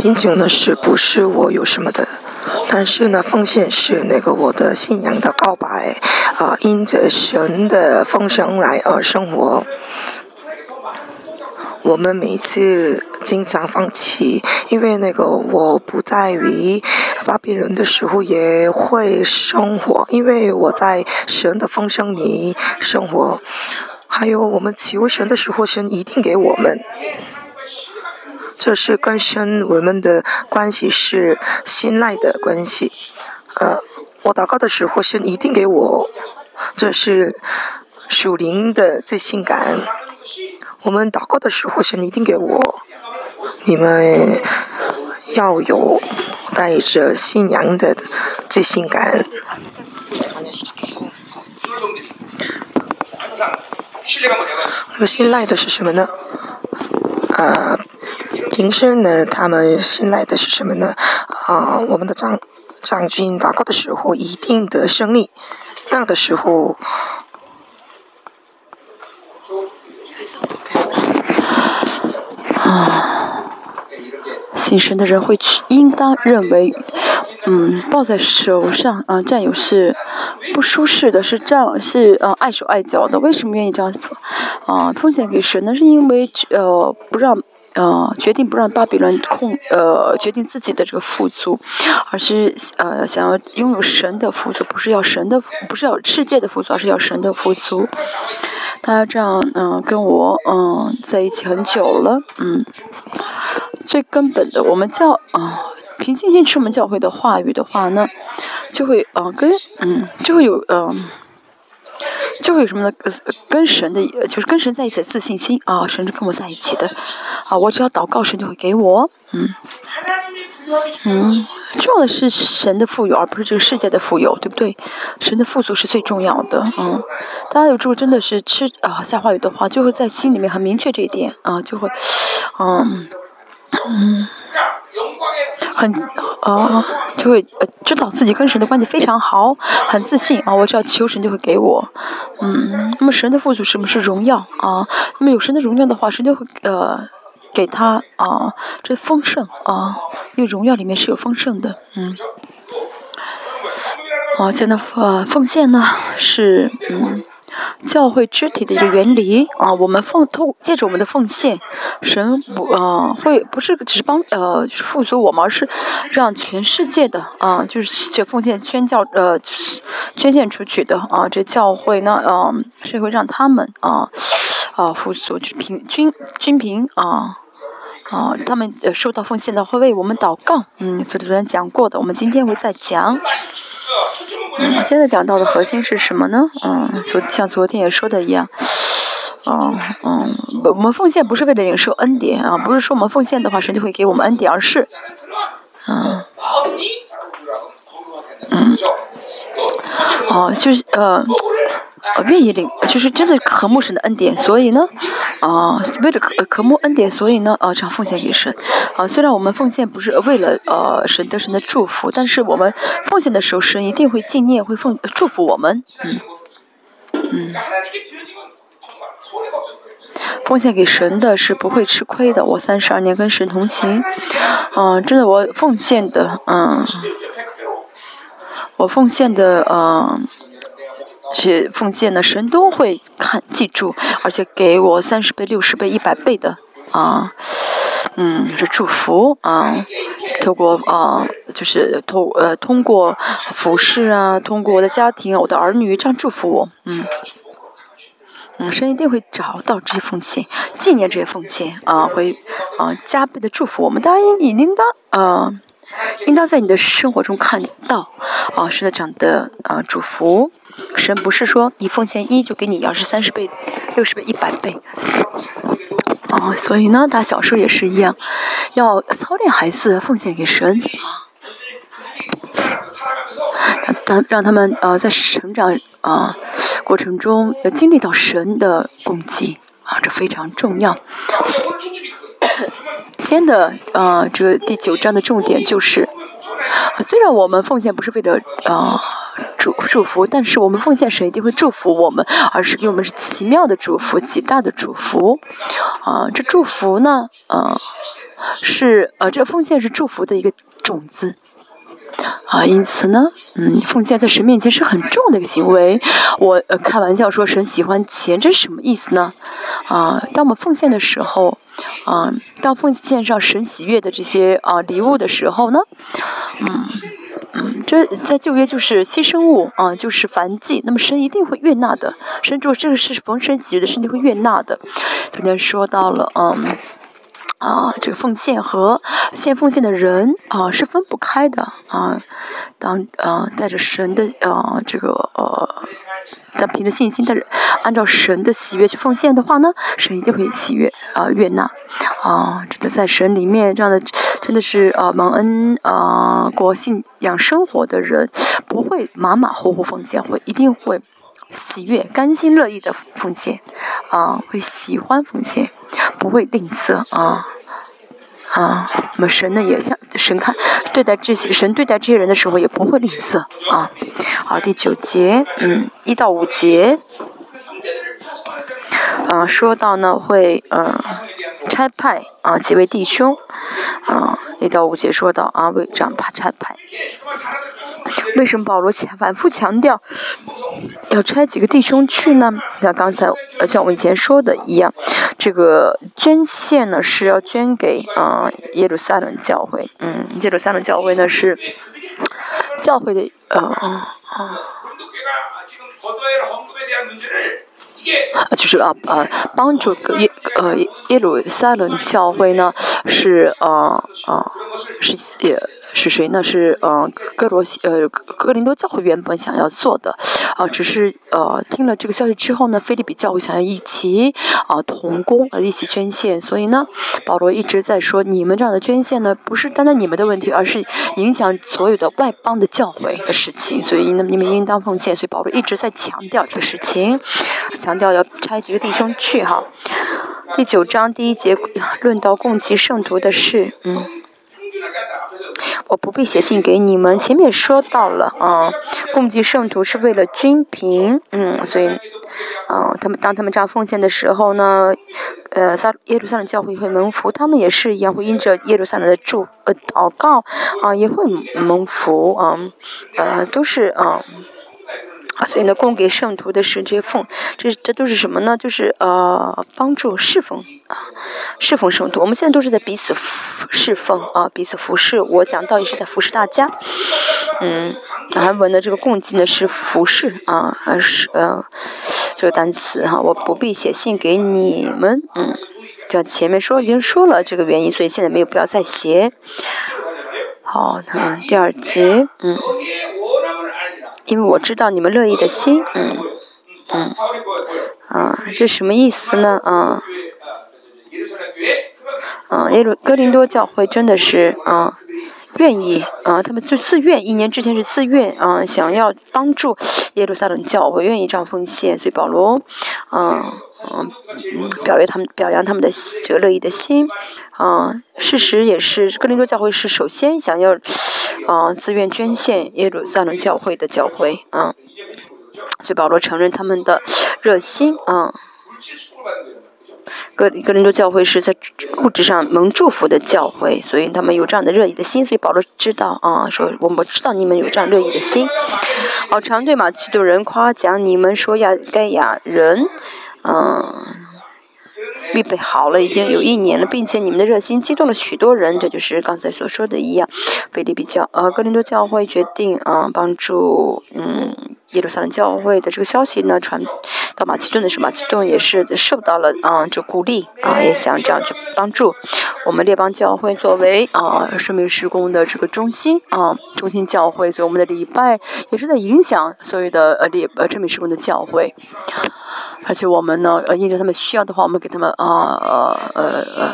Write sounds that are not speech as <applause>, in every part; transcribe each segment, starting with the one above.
贫穷呢是不是我有什么的？但是呢，奉献是那个我的信仰的告白，啊，因着神的丰盛来而生活。我们每次经常放弃，因为那个我不在于巴比伦的时候也会生活，因为我在神的丰盛里生活。还有我们求神的时候，神一定给我们。这是跟神我们的关系是信赖的关系。呃，我祷告的时候，神一定给我，这是属灵的最性感。我们祷告的时候，神一定给我。你们要有带着信仰的最性感。那个信赖的是什么呢？啊，平时呢，他们信赖的是什么呢？啊，我们的将将军祷告的时候一定得胜利，那个时候。<sighs> 啊，信神的人会去，应当认为，嗯，抱在手上啊，占有是不舒适的，是这样，是呃碍手碍脚的。为什么愿意这样啊？奉献给神呢？是因为呃不让呃决定不让巴比伦控呃决定自己的这个富足，而是呃想要拥有神的富足，不是要神的，不是要世界的富足，而是要神的富足。他这样，嗯，跟我，嗯，在一起很久了，嗯，最根本的，我们教，啊，平心静气我们教会的话语的话呢，就会，啊，跟，嗯，就会有，嗯，就会有什么呢？呃，跟神的，就是跟神在一起的自信心啊，神是跟我在一起的，啊，我只要祷告，神就会给我，嗯。嗯，重要的是神的富有，而不是这个世界的富有，对不对？神的富足是最重要的。嗯，大家有时候真的是吃啊下话语的话，就会在心里面很明确这一点啊，就会，嗯嗯，很啊，就会呃知道自己跟神的关系非常好，很自信啊。我只要求神就会给我。嗯，那么神的富足什么是荣耀啊？那么有神的荣耀的话，神就会呃。给他啊，这丰盛啊，因为荣耀里面是有丰盛的，嗯。啊，现在呃，奉献呢是嗯，教会肢体的一个原理啊。我们奉透借着我们的奉献，神不呃会不是只是帮呃富足我们，而是让全世界的啊，就是这奉献宣教呃捐献出去的啊，这教会呢嗯，是会让他们啊。啊，富足就平均均平啊，啊，他们呃受到奉献的会为我们祷告，嗯，昨天昨天讲过的，我们今天会再讲。嗯，现在讲到的核心是什么呢？嗯，昨像昨天也说的一样，嗯嗯，我们奉献不是为了领受恩典啊，不是说我们奉献的话神就会给我们恩典，而是，嗯，嗯，哦，就是呃。呃，愿意领，就是真的渴慕神的恩典，所以呢，啊，为了渴渴慕恩典，所以呢，啊，这样奉献给神。啊，虽然我们奉献不是为了呃神得神的祝福，但是我们奉献的时候，神一定会纪念，会奉祝福我们。嗯，嗯，奉献给神的是不会吃亏的。我三十二年跟神同行，嗯，真的，我奉献的，嗯，我奉献的，嗯。这些奉献呢，神都会看记住，而且给我三十倍、六十倍、一百倍的啊，嗯，是祝福啊。透过啊，就是通呃通过服饰啊，通过我的家庭、我的儿女这样祝福我，嗯，嗯，神一定会找到这些奉献，纪念这些奉献啊，会啊加倍的祝福我们。当然，你应当啊，应当在你的生活中看到啊，神的长的啊祝福。神不是说你奉献一就给你二十三十倍、六十倍、一百倍，哦，所以呢，他小时候也是一样，要操练孩子奉献给神啊，他他让他们呃在成长啊过程中要经历到神的供给啊，这非常重要。今天的呃这个第九章的重点就是，虽然我们奉献不是为了啊。祝祝福，但是我们奉献神一定会祝福我们，而是给我们是奇妙的祝福，极大的祝福。啊，这祝福呢，啊，是呃，这奉献是祝福的一个种子。啊，因此呢，嗯，奉献在神面前是很重的一个行为。我呃开玩笑说神喜欢钱，这是什么意思呢？啊，当我们奉献的时候，啊，当奉献上神喜悦的这些啊礼物的时候呢，嗯这在旧约就是牺牲物啊，就是燔祭，那么神一定会悦纳的。神主这个是逢神喜悦的，神就会悦纳的。昨天说到了，嗯。啊，这个奉献和献奉献的人啊是分不开的啊。当啊带着神的啊这个呃，但凭着信心的人，按照神的喜悦去奉献的话呢，神一定会喜悦啊悦纳啊。真的在神里面这样的真的是啊蒙恩啊过信仰生活的人，不会马马虎虎奉献，会一定会喜悦甘心乐意的奉献啊，会喜欢奉献。不会吝啬啊啊！我们神呢也像神看对待这些神对待这些人的时候也不会吝啬啊。好，第九节，嗯，一到五节，嗯，说到呢会嗯差派啊几位弟兄啊，一到五节说到啊为长怕差派。为什么保罗强反复强调要拆几个弟兄去呢？像刚才像我们以前说的一样，这个捐献呢是要捐给啊耶路撒冷教会，嗯，耶路撒冷教会呢是教会的呃啊，就是啊啊帮助耶呃耶路撒冷教会呢是啊啊是也。是谁呢？是呃，哥罗西呃，哥林多教会原本想要做的，啊，只是呃，听了这个消息之后呢，菲利比教会想要一起啊同工呃一起捐献，所以呢，保罗一直在说，你们这样的捐献呢，不是单单你们的问题，而是影响所有的外邦的教会的事情，所以那你们应当奉献，所以保罗一直在强调这个事情，强调要差几个弟兄去哈。第九章第一节论到供给圣徒的事，嗯。我不必写信给你们，前面说到了啊，共济圣徒是为了均平，嗯，所以，啊，他们当他们这样奉献的时候呢，呃，撒耶路撒冷教会会蒙福，他们也是一样会因着耶路撒冷的祝呃祷告啊，也会蒙福啊，呃，都是啊。所以呢，供给圣徒的是这些奉，这这都是什么呢？就是呃，帮助侍奉啊，侍奉圣徒。我们现在都是在彼此侍奉啊，彼此服侍。我讲到也是在服侍大家。嗯，韩文的这个供给呢是服侍啊，还是呃这个单词哈？我不必写信给你们。嗯，这前面说已经说了这个原因，所以现在没有必要再写。好，那，第二节，嗯。因为我知道你们乐意的心，嗯，嗯，啊，这什么意思呢？啊，啊，耶路哥林多教会真的是啊，愿意啊，他们就自愿，一年之前是自愿啊，想要帮助耶路撒冷教会，愿意这样奉献，所以保罗，嗯，嗯，表扬他们，表扬他们的这个乐意的心，啊，事实也是哥林多教会是首先想要。啊，自愿捐献耶路撒冷教会的教会啊，所以保罗承认他们的热心啊。哥哥林多教会是在物质上蒙祝福的教会，所以他们有这样的热意的心，所以保罗知道啊，说我们知道你们有这样热意的心。好，常对马其顿人夸奖你们说亚该亚人，嗯。预备好了，已经有一年了，并且你们的热心激动了许多人，这就是刚才所说的一样。菲利比教呃，哥林多教会决定啊，帮助嗯耶路撒冷教会的这个消息呢传到马其顿的时候，马其顿也是受到了啊这鼓励啊，也想这样去帮助我们列邦教会作为啊生命施工的这个中心啊中心教会，所以我们的礼拜也是在影响所有的呃列呃生命施工的教会。而且我们呢，呃，印着他们需要的话，我们给他们啊，呃，呃，呃，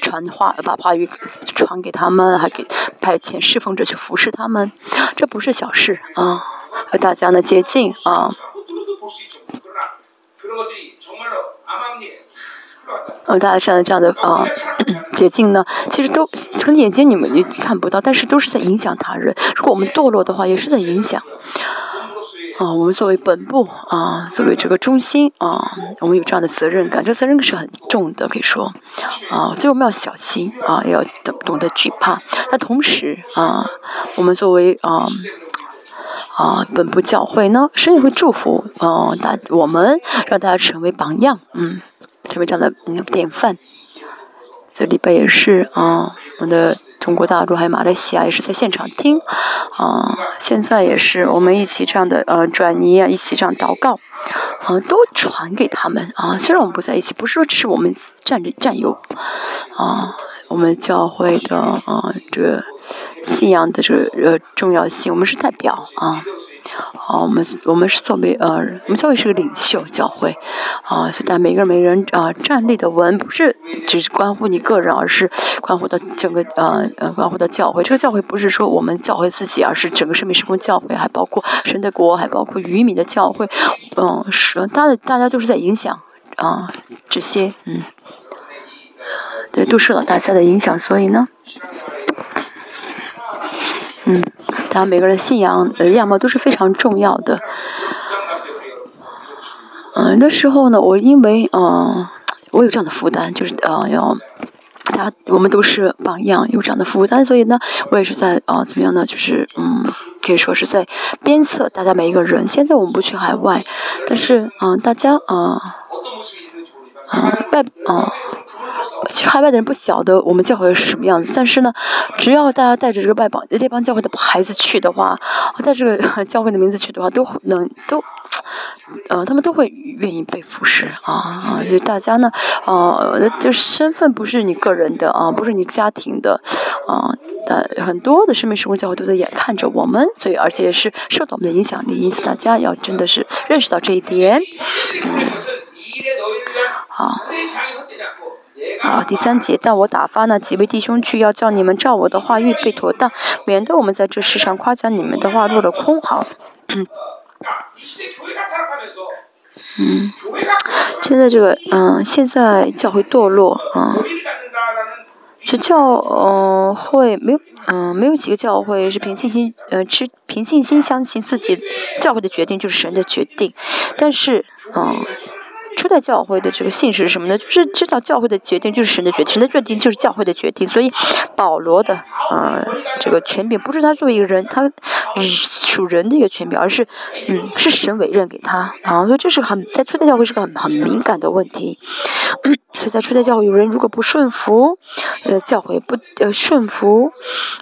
传话，把话语传给他们，还给派遣侍奉者去服侍他们，这不是小事啊，和大家呢接近啊。呃，大家站在这样的啊捷径呢，其实都可能眼睛你们也看不到，但是都是在影响他人。如果我们堕落的话，也是在影响。啊，我们作为本部啊，作为这个中心啊，我们有这样的责任感，这责任是很重的，可以说啊，所以我们要小心啊，要懂懂得惧怕。那同时啊，我们作为啊啊本部教会呢，神也会祝福啊大我们，让大家成为榜样，嗯，成为这样的嗯典范。这礼拜也是啊，我们的。中国大陆还有马来西亚也是在现场听，啊，现在也是我们一起这样的呃转移啊，一起这样祷告，啊，都传给他们啊。虽然我们不在一起，不是说只是我们站着战友，啊，我们教会的啊这个信仰的这个呃重要性，我们是代表啊。好，我们我们是作为呃，我们教会是个领袖教会，啊，但每个人每个人啊站立的稳，不是只是关乎你个人，而是关乎到整个呃呃关乎到教会。这个教会不是说我们教会自己，而是整个生命时空教会，还包括神的国，还包括渔民的教会，嗯，是大的大家都是在影响啊这些，嗯，对，都受到大家的影响，所以呢。嗯，他每个人信仰的样貌都是非常重要的。嗯，那时候呢，我因为嗯，我有这样的负担，就是呃要，他我们都是榜样，有这样的负担，所以呢，我也是在啊怎么样呢？就是嗯，可以说是在鞭策大家每一个人。现在我们不去海外，但是嗯，大家啊 <laughs> 拜啊。其实海外的人不晓得我们教会是什么样子，但是呢，只要大家带着这个外邦列邦教会的孩子去的话，带这个 <laughs> 教会的名字去的话，都能都，呃，他们都会愿意被服侍啊啊！就大家呢，呃，就身份不是你个人的啊，不是你家庭的啊，但很多的生命时空教会都在眼看着我们，所以而且也是受到我们的影响力，因此大家要真的是认识到这一点，好。啊，第三节，但我打发那几位弟兄去，要叫你们照我的话预备妥当，免得我们在这世上夸奖你们的话落了空。好，嗯，现在这个，嗯，现在教会堕落，嗯，这教，嗯，会没有，嗯，没有几个教会是凭信心，呃，持凭信心相信自己教会的决定就是神的决定，但是，嗯。初代教会的这个信是什么呢？就是知道教会的决定就是神的决定，神的决定就是教会的决定。所以保罗的呃这个权柄不是他作为一个人，他属人的一个权柄，而是嗯是神委任给他啊。所以这是很在初代教会是个很很敏感的问题。<coughs> 所以在初代教会有人如果不顺服呃教会不呃顺服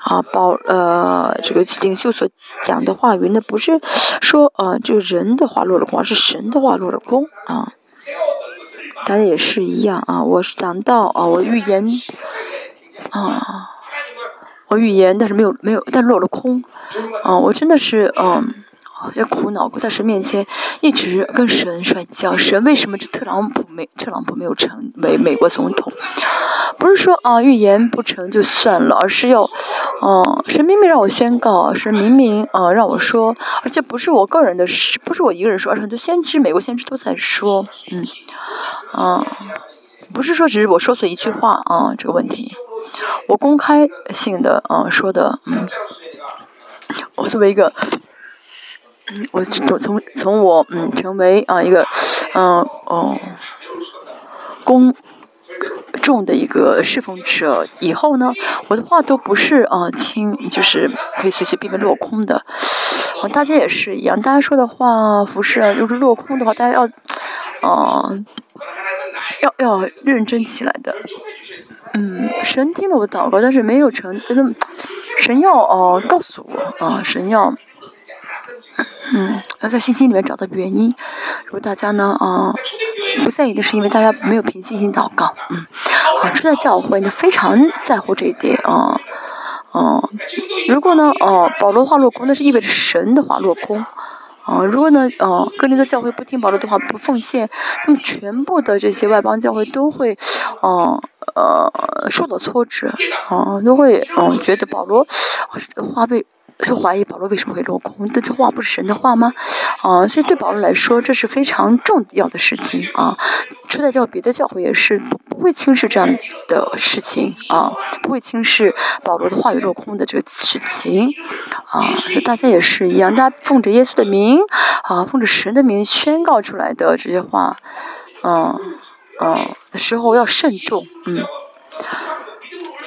啊保呃这个领袖所讲的话语，那不是说呃这个人的话落了空，而是神的话落了空啊。大家也是一样啊！我是讲到啊，我预言啊，我预言，但是没有没有，但落了空啊！我真的是嗯，也苦恼过，在神面前一直跟神摔跤。神为什么这特朗普没特朗普没有成为美国总统？不是说啊预言不成就算了，而是要嗯，神明明让我宣告，神明明啊让我说，而且不是我个人的事，不是我一个人说，而是很多先知，美国先知都在说，嗯。啊，不是说只是我说错一句话啊，这个问题，我公开性的啊说的，嗯，我作为一个，我从从从我嗯成为啊一个嗯哦公众的一个侍奉者以后呢，我的话都不是啊轻，就是可以随随便便落空的，啊大家也是一样，大家说的话不是，就是落空的话，大家要。啊，要要认真起来的。嗯，神听了我祷告，但是没有成，真的，神要哦告诉我啊，神要，嗯，要在信心里面找到原因。如果大家呢啊不在意的是因为大家没有凭信心祷告，嗯，啊，初代教会呢非常在乎这一点啊，哦，如果呢哦保罗话落空，那是意味着神的话落空。啊，如果呢，呃，各地的教会不听保罗的话，不奉献，那么全部的这些外邦教会都会，呃，呃，受到挫折，啊，都会，嗯，觉得保罗话被。就怀疑保罗为什么会落空？这话不是神的话吗？啊，所以对保罗来说，这是非常重要的事情啊。初代教别的教会也是不不会轻视这样的事情啊，不会轻视保罗的话语落空的这个事情啊，大家也是一样，大家奉着耶稣的名，啊，奉着神的名宣告出来的这些话，嗯嗯的时候要慎重，嗯。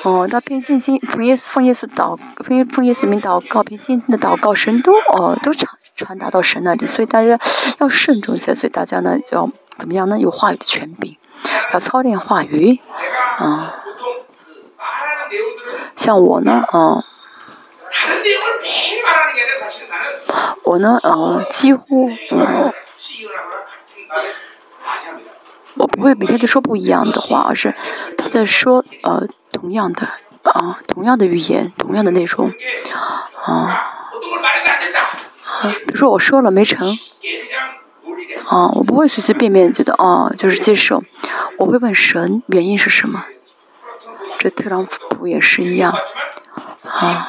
哦，他凭信心奉耶稣奉耶稣祷奉奉耶稣名祷告，凭信心的祷告，神都哦都传传达到神那里，所以大家要慎重些，所以大家呢就要怎么样呢？有话语的权柄，要操练话语，啊，像我呢，啊，我呢，呃，几乎，嗯。我不会每天都说不一样的话，而是他在说呃同样的啊同样的语言，同样的内容啊啊，比如说我说了没成啊，我不会随随便便觉得啊就是接受，我会问神原因是什么。这特朗普也是一样啊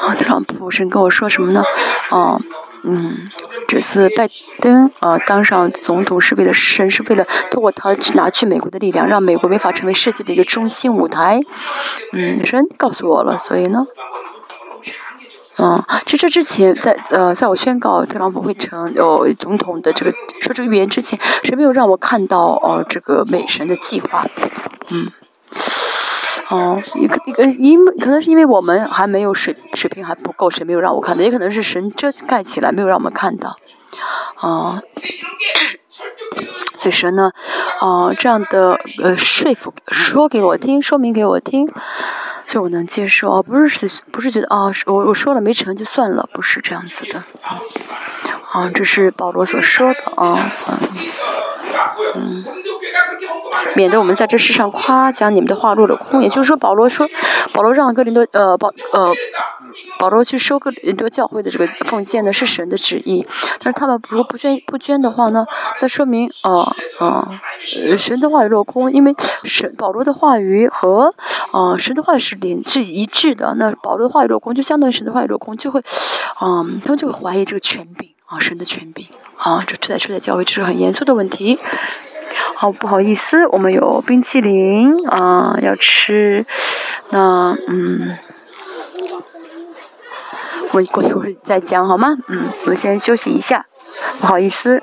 啊，特朗普神跟我说什么呢？啊。嗯，这次拜登啊当上总统是为了神，是为了通过他去拿去美国的力量，让美国没法成为世界的一个中心舞台。嗯，神告诉我了，所以呢，嗯，其实这之前在呃，在我宣告特朗普会成呃总统的这个说这个预言之前，神没有让我看到哦这个美神的计划，嗯。哦，一个一个，因可能是因为我们还没有水水平还不够，谁没有让我看到，也可能是神遮盖起来，没有让我们看到。啊，所以神呢，啊，这样的呃说服说给我听，说明给我听，所以我能接受啊，不是是不是觉得啊，我我说了没成就算了，不是这样子的。啊，这是保罗所说的啊，嗯。免得我们在这世上夸奖你们的话落了空。也就是说，保罗说，保罗让哥林多呃保呃保罗去收哥林多教会的这个奉献呢，是神的旨意。但是他们如果不捐不捐的话呢，那说明啊啊神的话语落空，因为神保罗的话语和啊神的话语是连是一致的。那保罗的话语落空，就相当于神的话语落空，就会啊他们就会怀疑这个权柄啊神的权柄啊这吃在吃在教会这是很严肃的问题。好，不好意思，我们有冰淇淋啊，要吃。那嗯，我过一会儿再讲好吗？嗯，我先休息一下，不好意思。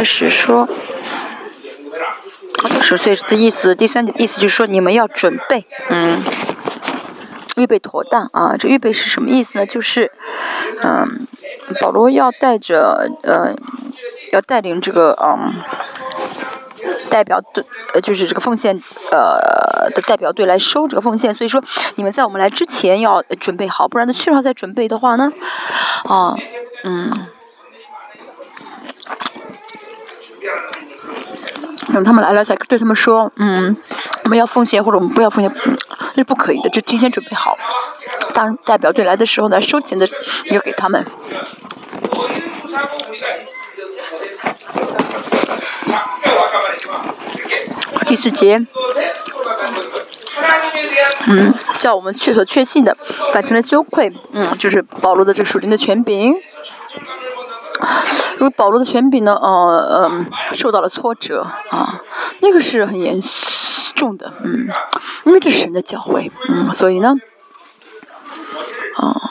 开始说，十岁的意思，第三点意思就是说你们要准备，嗯，预备妥当啊。这预备是什么意思呢？就是，嗯，保罗要带着，呃，要带领这个，嗯，代表队，呃，就是这个奉献，呃的代表队来收这个奉献。所以说，你们在我们来之前要准备好，不然呢去了再准备的话呢，啊，嗯。等他们来了，再对他们说，嗯，我们要奉献或者我们不要奉献，那是不可以的，就今天准备好。当代表队来的时候呢，收钱的要给他们。第四节，嗯，叫我们确所确信的，反成了羞愧，嗯，就是保罗的这个属灵的权柄。如果保罗的权柄呢，呃，嗯，受到了挫折啊，那个是很严重的，嗯，因为这是神的教会，嗯，所以呢，啊，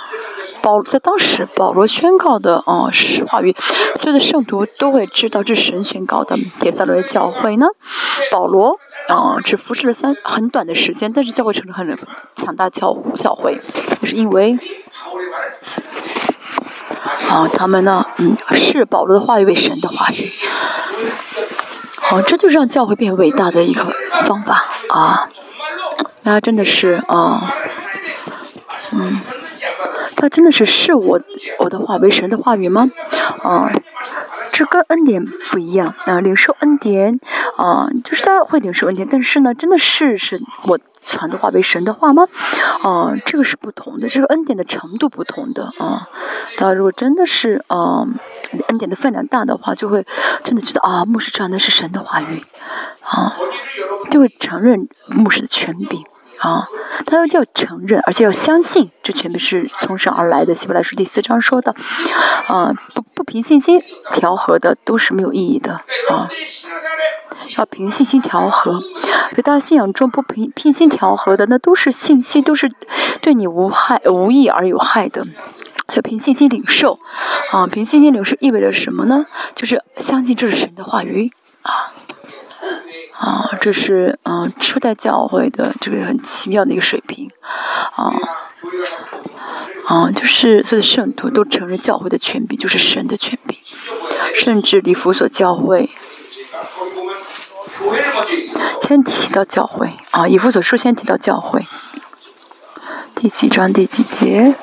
保在当时保罗宣告的，哦，是话语，所有的圣徒都会知道这是神宣告的。铁萨罗的教会呢，保罗，啊，只服侍了三很短的时间，但是教会成了很强大教教会，就是因为。啊，他们呢，嗯，视保罗的话语为神的话语，好，这就是让教会变伟大的一个方法啊！那真的是啊，嗯，他真的是视我我的话为神的话语吗？啊？这跟恩典不一样啊，领受恩典啊，就是他会领受恩典，但是呢，真的是是我传的话为神的话吗？啊，这个是不同的，这个恩典的程度不同的啊。他如果真的是啊，恩典的分量大的话，就会真的觉得啊，牧师传的是神的话语啊，就会承认牧师的权柄。啊，他要要承认，而且要相信，这全部是从神而来的。希伯来书第四章说的，啊，不不凭信心调和的都是没有意义的啊，要凭信心调和。在大家信仰中不凭凭心调和的，那都是信心，都是对你无害、无益而有害的。所以凭信心领受，啊，凭信心领受意味着什么呢？就是相信这是神的话语啊。啊，这是嗯初代教会的这个很奇妙的一个水平，啊，啊，就是所有的圣徒都承认教会的权柄就是神的权柄，甚至离弗所教会先提到教会啊，以弗所书先提到教会，第几章第几节？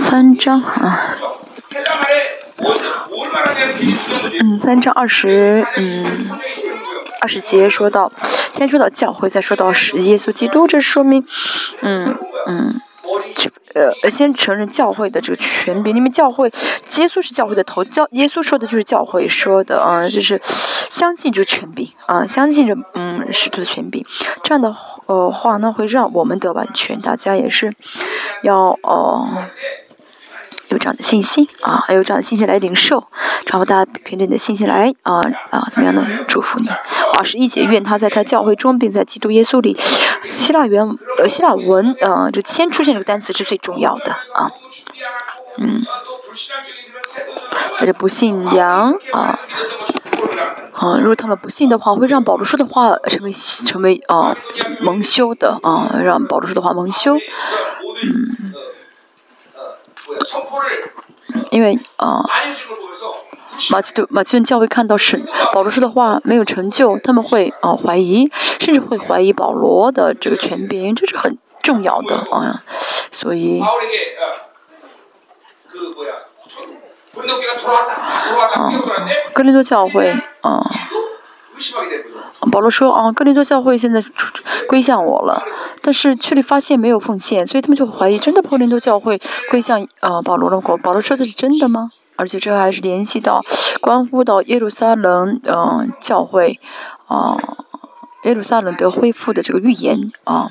三章啊。嗯，三章二十，嗯，二十节说到，先说到教会，再说到是耶稣基督，这说明，嗯嗯，呃，先承认教会的这个权柄，因为教会，耶稣是教会的头，教耶稣说的就是教会说的啊，就是相信这个权柄啊，相信着嗯使徒的权柄，这样的呃话呢，会让我们得完全，大家也是要哦。有这样的信心啊，还有这样的信心来领受，然后大家凭着你的信心来啊啊，怎么样呢？祝福你。二十一节，愿他在他教会中，并在基督耶稣里。希腊原呃希腊文呃，就先出现这个单词是最重要的啊，嗯，那就不信仰啊。啊，如果他们不信的话，会让保罗说的话成为成为啊蒙羞的啊，让保罗说的话蒙羞。嗯，因为啊，马其顿马其顿教会看到神保罗说的话没有成就，他们会啊怀疑，甚至会怀疑保罗的这个权柄，这是很重要的啊，所以。啊，哥林多教会啊，保罗说啊，哥林多教会现在归向我了，但是却里发现没有奉献，所以他们就怀疑，真的哥林多教会归向呃保罗了？保保罗说的是真的吗？而且这还是联系到关乎到耶路撒冷嗯教会啊，耶路撒冷得恢复的这个预言啊，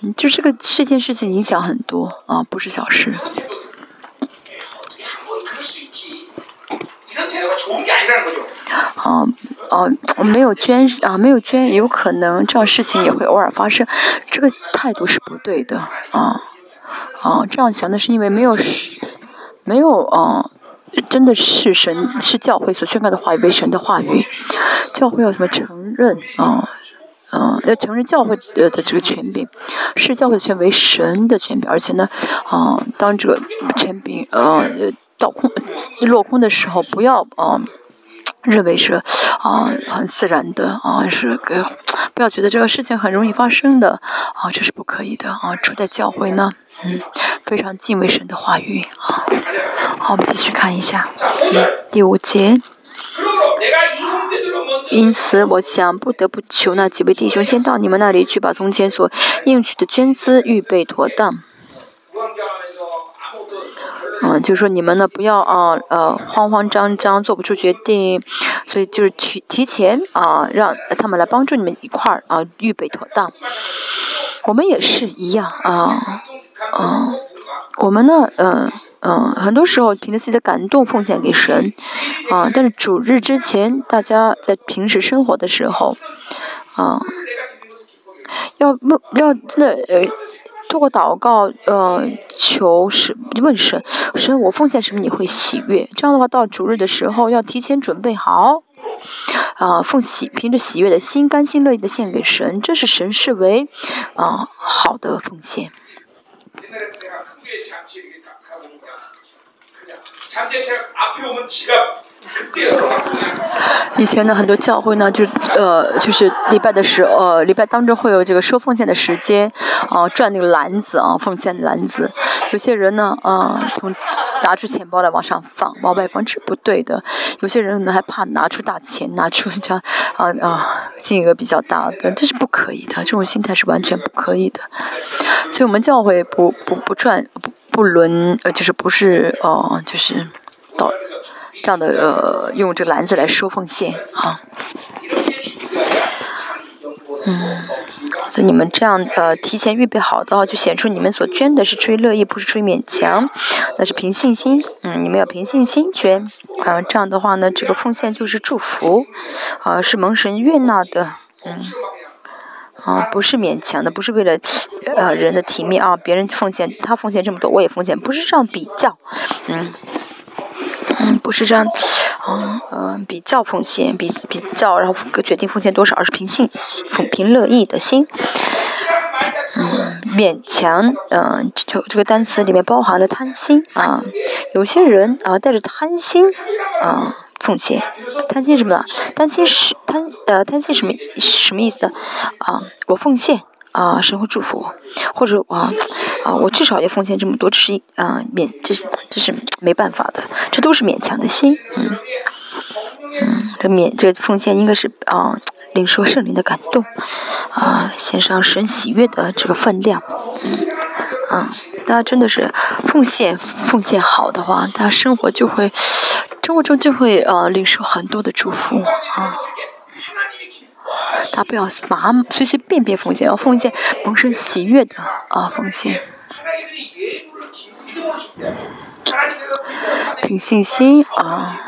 嗯就这个这件事情影响很多啊，不是小事。啊啊，没有捐啊，没有捐，有可能这样事情也会偶尔发生，这个态度是不对的啊啊，这样想的是因为没有没有啊，真的是神是教会所宣告的话语为神的话语，教会要什么承认啊啊，要承认教会的的这个权柄是教会的权为神的权柄，而且呢啊，当这个权柄呃。到空落空的时候，不要啊，认为是啊很自然的啊，是个不要觉得这个事情很容易发生的啊，这是不可以的啊。处在教会呢，嗯，非常敬畏神的话语啊。好，我们继续看一下嗯第五节。因此，我想不得不求那几位弟兄先到你们那里去，把从前所应许的捐资预备妥当。嗯，就是说你们呢，不要啊，呃，慌慌张张做不出决定，所以就是提提前啊，让他们来帮助你们一块儿啊，预备妥当。我们也是一样啊，啊，我们呢，嗯嗯，很多时候凭着自己的感动奉献给神啊，但是主日之前，大家在平时生活的时候啊，要要真的呃。通过祷告，呃，求神问神，神我奉献什么你会喜悦？这样的话，到主日的时候要提前准备好，啊，奉喜凭着喜悦的心，甘心乐意的献给神，这是神视为啊好的奉献。<laughs> 以前呢，很多教会呢，就呃，就是礼拜的时，呃，礼拜当中会有这个收奉献的时间，啊，转那个篮子啊，奉献的篮子。有些人呢，啊，从拿出钱包来往上放，往外放，是不对的。有些人可能还怕拿出大钱，拿出这样啊啊金额比较大的，这是不可以的。这种心态是完全不可以的。所以我们教会不不不转不不轮，呃，就是不是哦，就是到。这样的呃，用这个篮子来收奉献啊，嗯，所以你们这样呃提前预备好的话，就显出你们所捐的是出于乐意，不是出于勉强，那是凭信心。嗯，你们要凭信心捐啊，这样的话呢，这个奉献就是祝福啊，是蒙神悦纳的，嗯，啊，不是勉强的，不是为了呃人的体面啊，别人奉献他奉献这么多，我也奉献，不是这样比较，嗯。嗯，不是这样，嗯嗯，比较奉献，比比较，然后决定奉献多少，而是凭信凭乐意的心。嗯，勉强，嗯，这这个单词里面包含了贪心啊。有些人啊，带着贪心啊奉献，贪心什么呢？贪心是贪呃贪心什么什么意思？啊，我奉献。啊，神会祝福我，或者啊啊，我至少要奉献这么多，这是啊勉，这是这是没办法的，这都是勉强的心，嗯。嗯，这勉这奉献应该是啊领受圣灵的感动，啊献上神喜悦的这个分量，嗯。啊，大家真的是奉献奉献好的话，大家生活就会生活中就会呃领受很多的祝福啊。他不要麻随随便便奉献，要奉献蒙神喜悦的啊奉献。凭信心啊，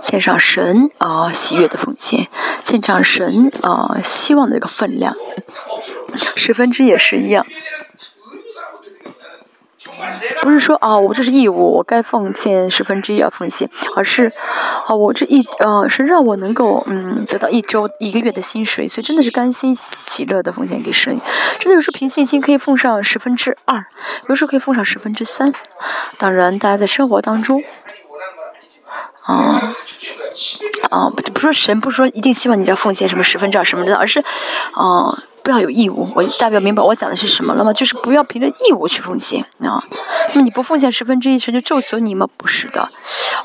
献上神啊喜悦的奉献，献上神啊希望的一个分量，十分之也是一样。不是说啊，我这是义务，我该奉献十分之一要奉献，而是啊，我这一呃是让我能够嗯得到一周一个月的薪水，所以真的是甘心喜乐的奉献给神。真的有时候凭信心可以奉上十分之二，有时候可以奉上十分之三。当然，大家在生活当中，啊啊不不说神不说一定希望你要奉献什么十分之二什么的，而是啊。不要有义务，我代表明白我讲的是什么了吗？就是不要凭着义务去奉献啊。那么你不奉献十分之一，神就咒诅你吗？不是的，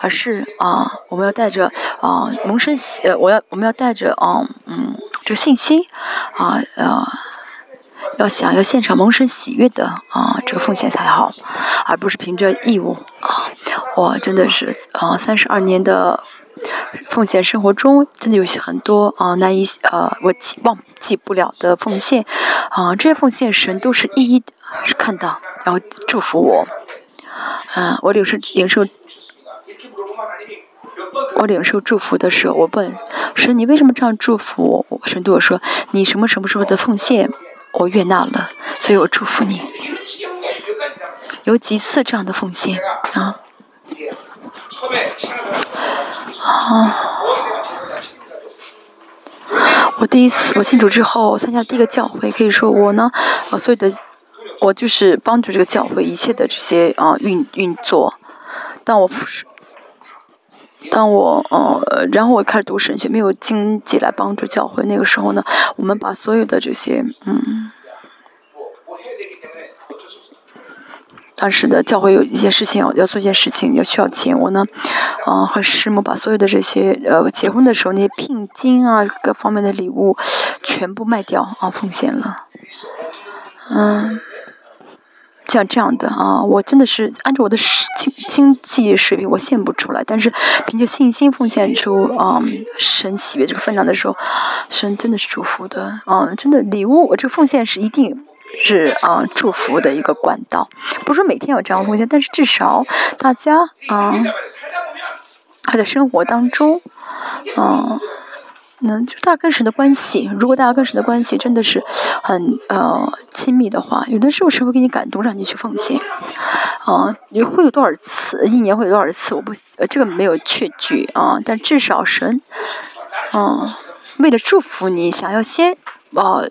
而是啊，我们要带着啊蒙生喜，呃，我要我们要带着啊嗯这个信心啊呃，要想要现场蒙生喜悦的啊这个奉献才好，而不是凭着义务啊。我真的是啊三十二年的。奉献生活中真的有些很多啊难以呃我记忘记不了的奉献。啊这些奉献神都是一一看到然后祝福我。嗯我领受领受我领受祝福的时候我问神你为什么这样祝福我神对我说你什么什么时候的奉献我悦纳了所以我祝福你。有几次这样的奉献啊。啊！我第一次我信主之后参加第一个教会，可以说我呢，呃，所有的我就是帮助这个教会一切的这些啊运运作。当我当我呃，然后我开始读神学，没有经济来帮助教会。那个时候呢，我们把所有的这些嗯。当时的教会有一些事情要做，一件事情要需要钱，我呢，嗯，和师母把所有的这些呃结婚的时候那些聘金啊各方面的礼物全部卖掉啊奉献了，嗯，像这样的啊，我真的是按照我的经经济水平我献不出来，但是凭借信心奉献出啊神喜悦这个分量的时候，神真的是祝福的啊，真的礼物我这个奉献是一定。是啊，祝福的一个管道。不是说每天有这样奉献，但是至少大家啊，他在生活当中，嗯，能就大家跟神的关系，如果大家跟神的关系真的是很呃亲密的话，有的时候神会给你感动，让你去奉献。啊，你会有多少次？一年会有多少次？我不这个没有确据啊，但至少神，嗯，为了祝福你，想要先呃。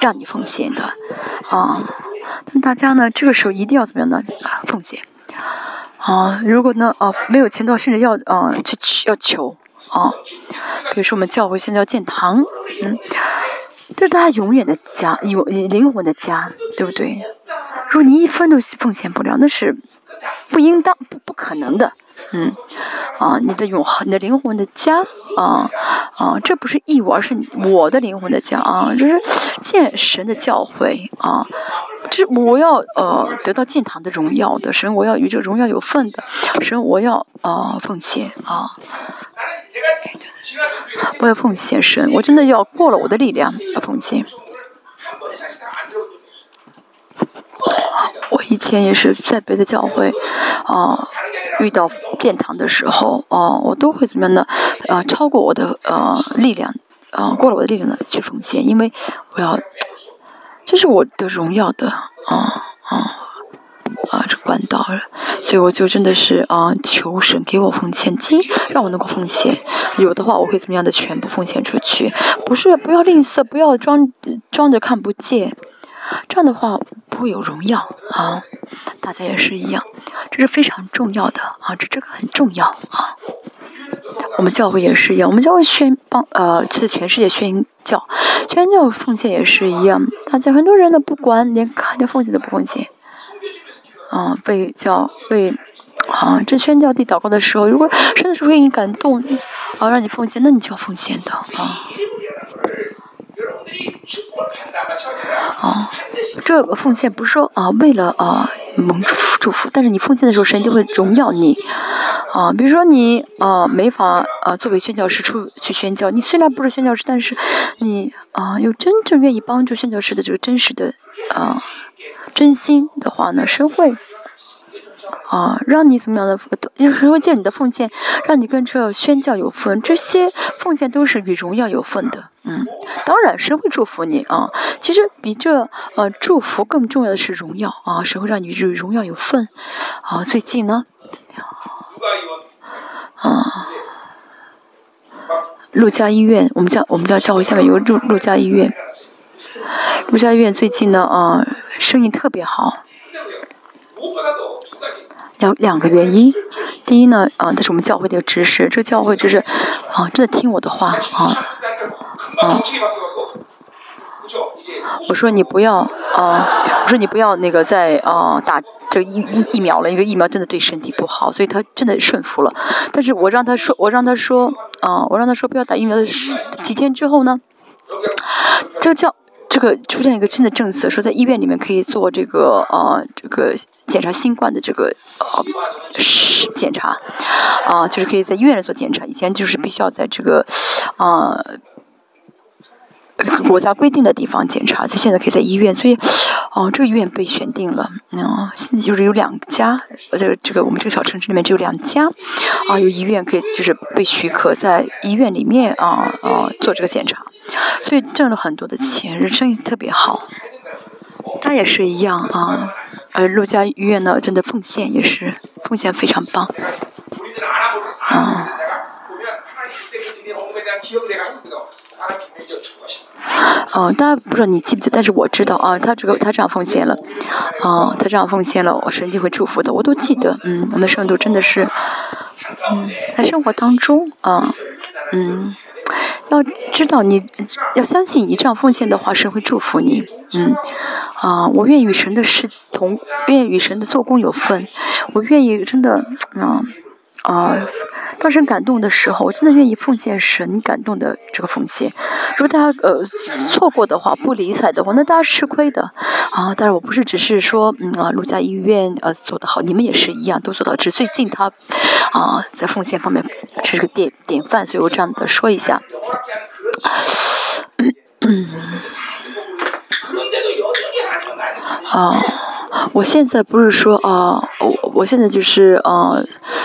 让你奉献的，啊，那大家呢？这个时候一定要怎么样呢？奉献，啊，如果呢，哦，没有钱的话，甚至要，嗯，去求，要求，啊，比如说我们教会现在要建堂，嗯，这是大家永远的家，有灵魂的家，对不对？如果你一分都奉献不了，那是不应当、不不可能的。嗯，啊，你的永恒，你的灵魂的家，啊啊，这不是义务，而是我的灵魂的家啊，就是见神的教诲啊，就是我要呃得到建堂的荣耀的神，我要与这荣耀有份的神，我要啊奉献啊，我要奉献神，我真的要过了我的力量要奉献。我以前也是在别的教会，啊，遇到建堂的时候，啊，我都会怎么样呢？啊，超过我的呃力量，啊，过了我的力量的去奉献，因为我要，这是我的荣耀的，啊啊啊，这管道，所以我就真的是啊，求神给我奉献金，让我能够奉献，有的话我会怎么样的全部奉献出去，不是不要吝啬，不要装装着看不见。这样的话不会有荣耀啊，大家也是一样，这是非常重要的啊，这这个很重要啊。我们教会也是一样，我们教会宣帮呃去全世界宣教，宣教奉献也是一样，大家很多人呢不管连看见奉献都不奉献，啊，为教为啊这宣教地祷告的时候，如果真的是为你感动啊，让你奉献，那你就要奉献的啊。啊，这奉献不是说啊，为了啊蒙祝福，但是你奉献的时候，神就会荣耀你。啊，比如说你啊没法啊作为宣教师出去宣教，你虽然不是宣教师，但是你啊有真正愿意帮助宣教师的这个真实的啊真心的话呢，神会啊，让你怎么样的，神会借你的奉献，让你跟这宣教有份，这些奉献都是与荣耀有份的。嗯，当然神会祝福你啊。其实比这呃祝福更重要的是荣耀啊，神会让你与荣耀有份啊。最近呢，啊，陆家医院，我们家我们家教会下面有个陆陆家医院。陆家医院最近呢，啊，生意特别好。两两个原因，第一呢，啊，这是我们教会的一个知识，这个教会就是，啊，真的听我的话，啊，啊。我说你不要，啊，我说你不要那个再啊打这个疫疫苗了，一个疫苗真的对身体不好，所以他真的顺服了。但是我让他说，我让他说，啊，我让他说不要打疫苗的几天之后呢，这个教。这个出现一个新的政策，说在医院里面可以做这个呃这个检查新冠的这个呃是检查，啊，就是可以在医院里做检查。以前就是必须要在这个啊国家规定的地方检查，在现在可以在医院，所以哦这个医院被选定了，啊，现在就是有两家，呃这个这个我们这个小城市里面只有两家啊有医院可以就是被许可在医院里面啊啊做这个检查。所以挣了很多的钱，人生意特别好。他也是一样啊，而陆家医院呢，真的奉献也是奉献非常棒。啊。哦，大家不知道你记不记，但是我知道啊，他这个他这样奉献了，啊，他这样奉献了，我神一定会祝福的，我都记得。嗯，我们圣徒真的是，嗯，在生活当中啊，嗯。要知道，你要相信，你这样奉献的话，神会祝福你。嗯，啊，我愿与神的事同，愿与神的做工有份。我愿意真的，啊，啊，当神感动的时候，我真的愿意奉献神感动的这个奉献。如果大家呃错过的话，不理睬的话，那大家吃亏的。啊，但是我不是只是说，嗯啊，陆家医院呃做得好，你们也是一样都做到。只最近他，啊，在奉献方面是个典典范，所以我这样的说一下。<coughs> 啊，我现在不是说啊，我我现在就是啊，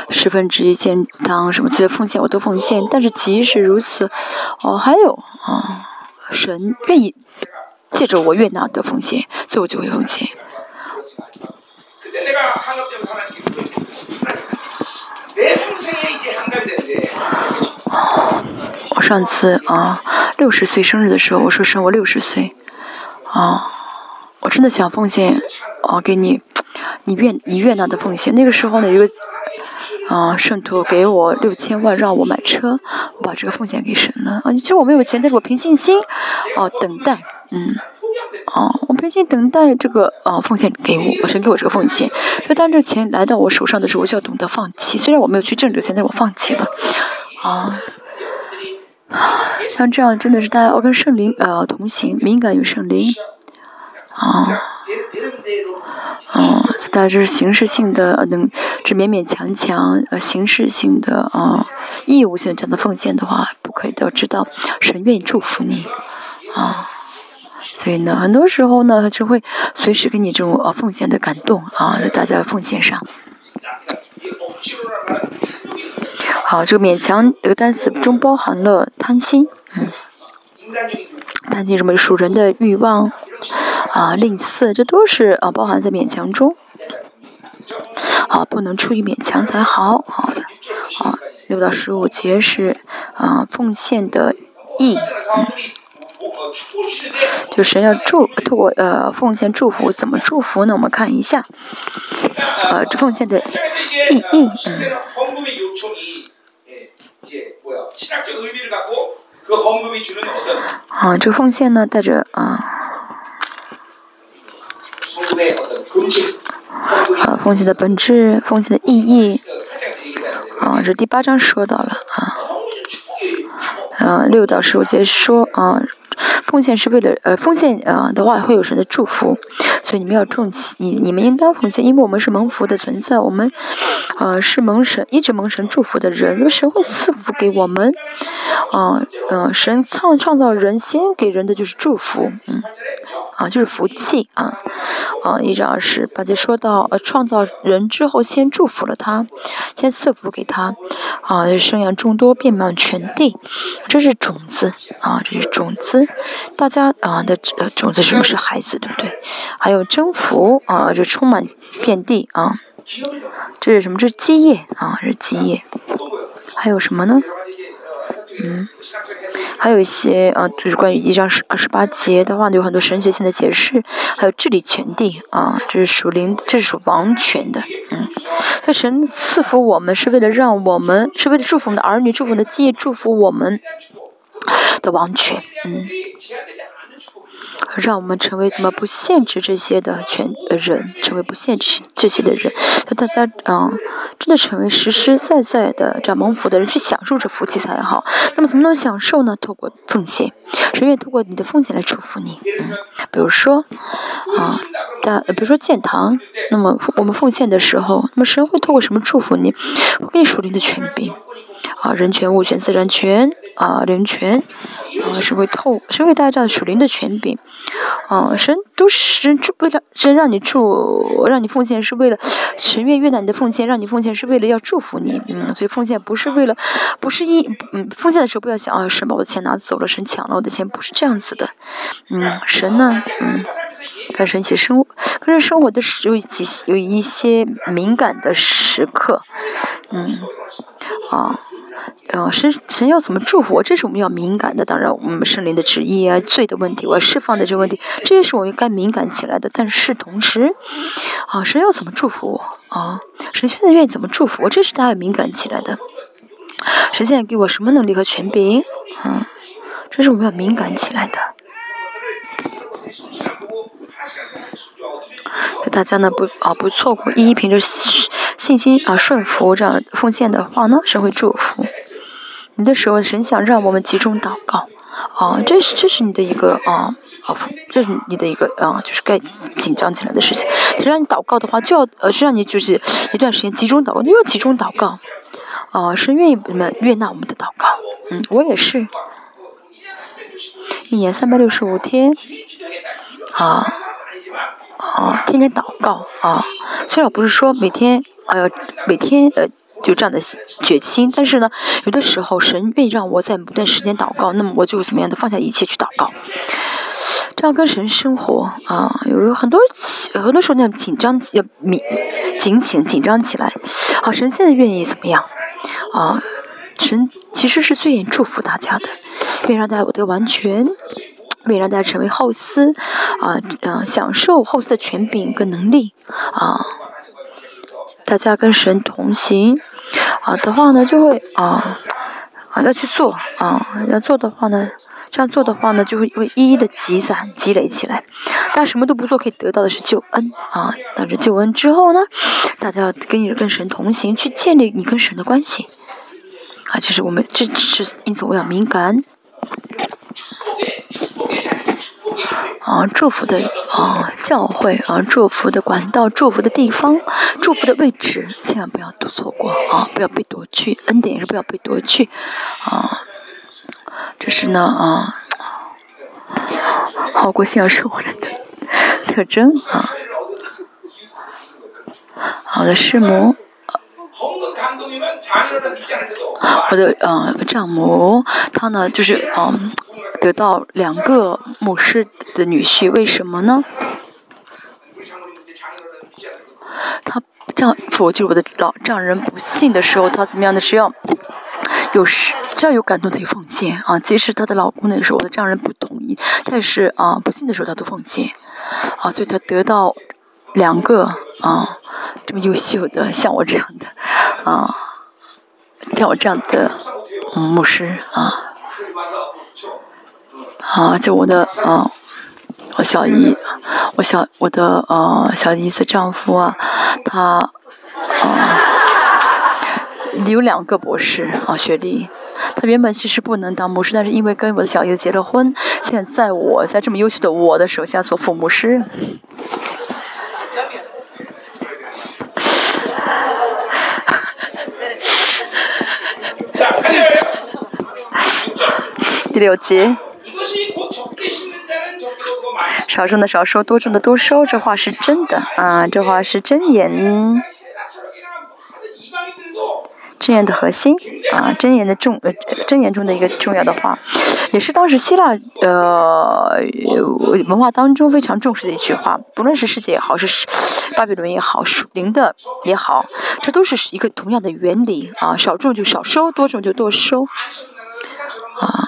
十分之一建堂什么这些奉献我都奉献，但是即使如此，哦，还有啊，神愿意借着我越纳的奉献，所以我就会奉献。我上次啊，六十岁生日的时候，我说生我六十岁，啊，我真的想奉献，啊，给你，你愿你愿纳的奉献。那个时候呢，一个啊圣徒给我六千万让我买车，我把这个奉献给神了。啊，其实我没有钱，但是我凭信心，啊，等待，嗯，啊，我凭心等待这个啊奉献给我，神给我这个奉献。所以当这个钱来到我手上的时候，我就要懂得放弃。虽然我没有去挣这个钱，但是我放弃了，啊。像这样真的是大家要跟圣灵呃同行，敏感于圣灵，啊，啊，大家就是形式性的能，这勉勉强强呃形式性的啊义务性这样的奉献的话，不可以都知道神愿意祝福你，啊，所以呢，很多时候呢他就会随时给你这种呃奉献的感动啊，在大家奉献上。好，这个勉强这个单词中包含了贪心，嗯，贪心什么属人的欲望啊，吝啬，这都是啊包含在勉强中。好，不能出于勉强才好。好的，好，六到十五节是啊奉献的意，嗯，就是要祝透过呃奉献祝福，怎么祝福呢？我们看一下，呃，这奉献的意义，嗯。啊，这个奉献呢，带着啊，啊，奉献的本质，奉献的意义，啊，这第八章说到了啊，啊，六到十五节说啊。奉献是为了呃，奉献啊的话会有神的祝福，所以你们要重视，你你们应当奉献，因为我们是蒙福的存在，我们呃是蒙神一直蒙神祝福的人，神会赐福给我们，啊嗯，神创创造人先给人的就是祝福，嗯啊，就是福气啊。啊，一章二十八节说到，呃，创造人之后，先祝福了他，先赐福给他，啊，生养众多，遍满全地，这是种子啊，这是种子。大家啊的种子什么是孩子，对不对？还有征服啊，就充满遍地啊。这是什么？这是基业啊，是基业。还有什么呢？嗯，还有一些啊，就是关于一章十二十八节的话，有很多神学性的解释。还有治理权地啊，这是属灵，这是属王权的。嗯，那神赐福我们是为了让我们，是为了祝福我们的儿女，祝福我们的基业，祝福我们的王权。嗯。让我们成为怎么不限制这些的权的人，成为不限制这些的人，让大家嗯，真的成为实实在在的这样蒙福的人，去享受这福气才好。那么怎么能享受呢？透过奉献，神愿透过你的奉献来祝福你。嗯，比如说啊，大比如说建堂，那么我们奉献的时候，那么神会透过什么祝福你？会给你属灵的权柄。啊，人权、物权、自然权啊，人权啊，是会透，是为大家这样属灵的权柄。啊，神都是神为了神让你祝，让你奉献是为了神愿悦纳你的奉献，让你奉献是为了要祝福你。嗯，所以奉献不是为了，不是一嗯，奉献的时候不要想啊，神把我的钱拿走了，神抢了我的钱，不是这样子的。嗯，神呢，嗯，跟神一起生活，跟人生活的时有几有一些敏感的时刻，嗯，啊。呃，神神要怎么祝福我？这是我们要敏感的。当然，我们圣灵的旨意啊，罪的问题，我要释放的这个问题，这也是我应该敏感起来的。但是同时，啊，神要怎么祝福我？啊，神现在愿意怎么祝福我？这是大家要敏感起来的。神现在给我什么能力和权柄？嗯，这是我们要敏感起来的。就大家呢不啊不错过一一凭着信心啊顺服这样奉献的话呢，神会祝福。你的时候，神想让我们集中祷告，啊，这是这是你的一个啊啊，这是你的一个啊，就是该紧张起来的事情。只让你祷告的话，就要呃，是让你就是一段时间集中祷告，你要集中祷告，啊，神愿意我们悦纳我们的祷告，嗯，我也是，一年三百六十五天，啊啊，天天祷告啊，虽然我不是说每天，哎呀，每天呃。就这样的决心，但是呢，有的时候神愿意让我在某段时间祷告，那么我就怎么样的放下一切去祷告，这样跟神生活啊，有很多很多时候那样紧张要敏警醒紧张起来，啊，神现在愿意怎么样啊？神其实是最愿意祝福大家的，愿意让大家得完全，愿让大家成为后嗣啊，嗯，享受后嗣的权柄跟能力啊，大家跟神同行。啊的话呢，就会啊啊要去做啊，要做的话呢，这样做的话呢，就会会一一的积攒积累起来。但什么都不做，可以得到的是救恩啊。但是救恩之后呢，大家要跟你跟神同行，去建立你跟神的关系啊。就是我们这是因此我要敏感。啊，祝福的啊教会啊，祝福的管道，祝福的地方，祝福的位置，千万不要都错过啊！不要被夺去，恩典也是不要被夺去啊！这是呢啊，好过信仰生活人的特征啊。好的，师母。我的嗯丈母，他呢就是嗯。得到两个牧师的女婿，为什么呢？她丈夫就是我的老丈人，不幸的时候，他怎么样的？是要有时只要有感动，他就奉献啊。即使她的老公那个时候，我的丈人不同意，但是啊，不幸的时候，她都奉献啊。所以她得到两个啊这么优秀的，像我这样的啊，像我这样的牧师啊。啊，就我的嗯，我小姨，我小我的呃小姨子丈夫啊，他啊有两个博士啊学历，他原本其实不能当牧师，但是因为跟我的小姨子结了婚，现在在我在这么优秀的我的手下做副牧师。<laughs> 第六集。少种的少收，多种的多收，这话是真的啊，这话是真言。真言的核心啊，真言的重呃，真言中的一个重要的话，也是当时希腊呃文化当中非常重视的一句话。不论是世界也好，是巴比伦也好，是灵的也好，这都是一个同样的原理啊。少种就少收，多种就多收啊。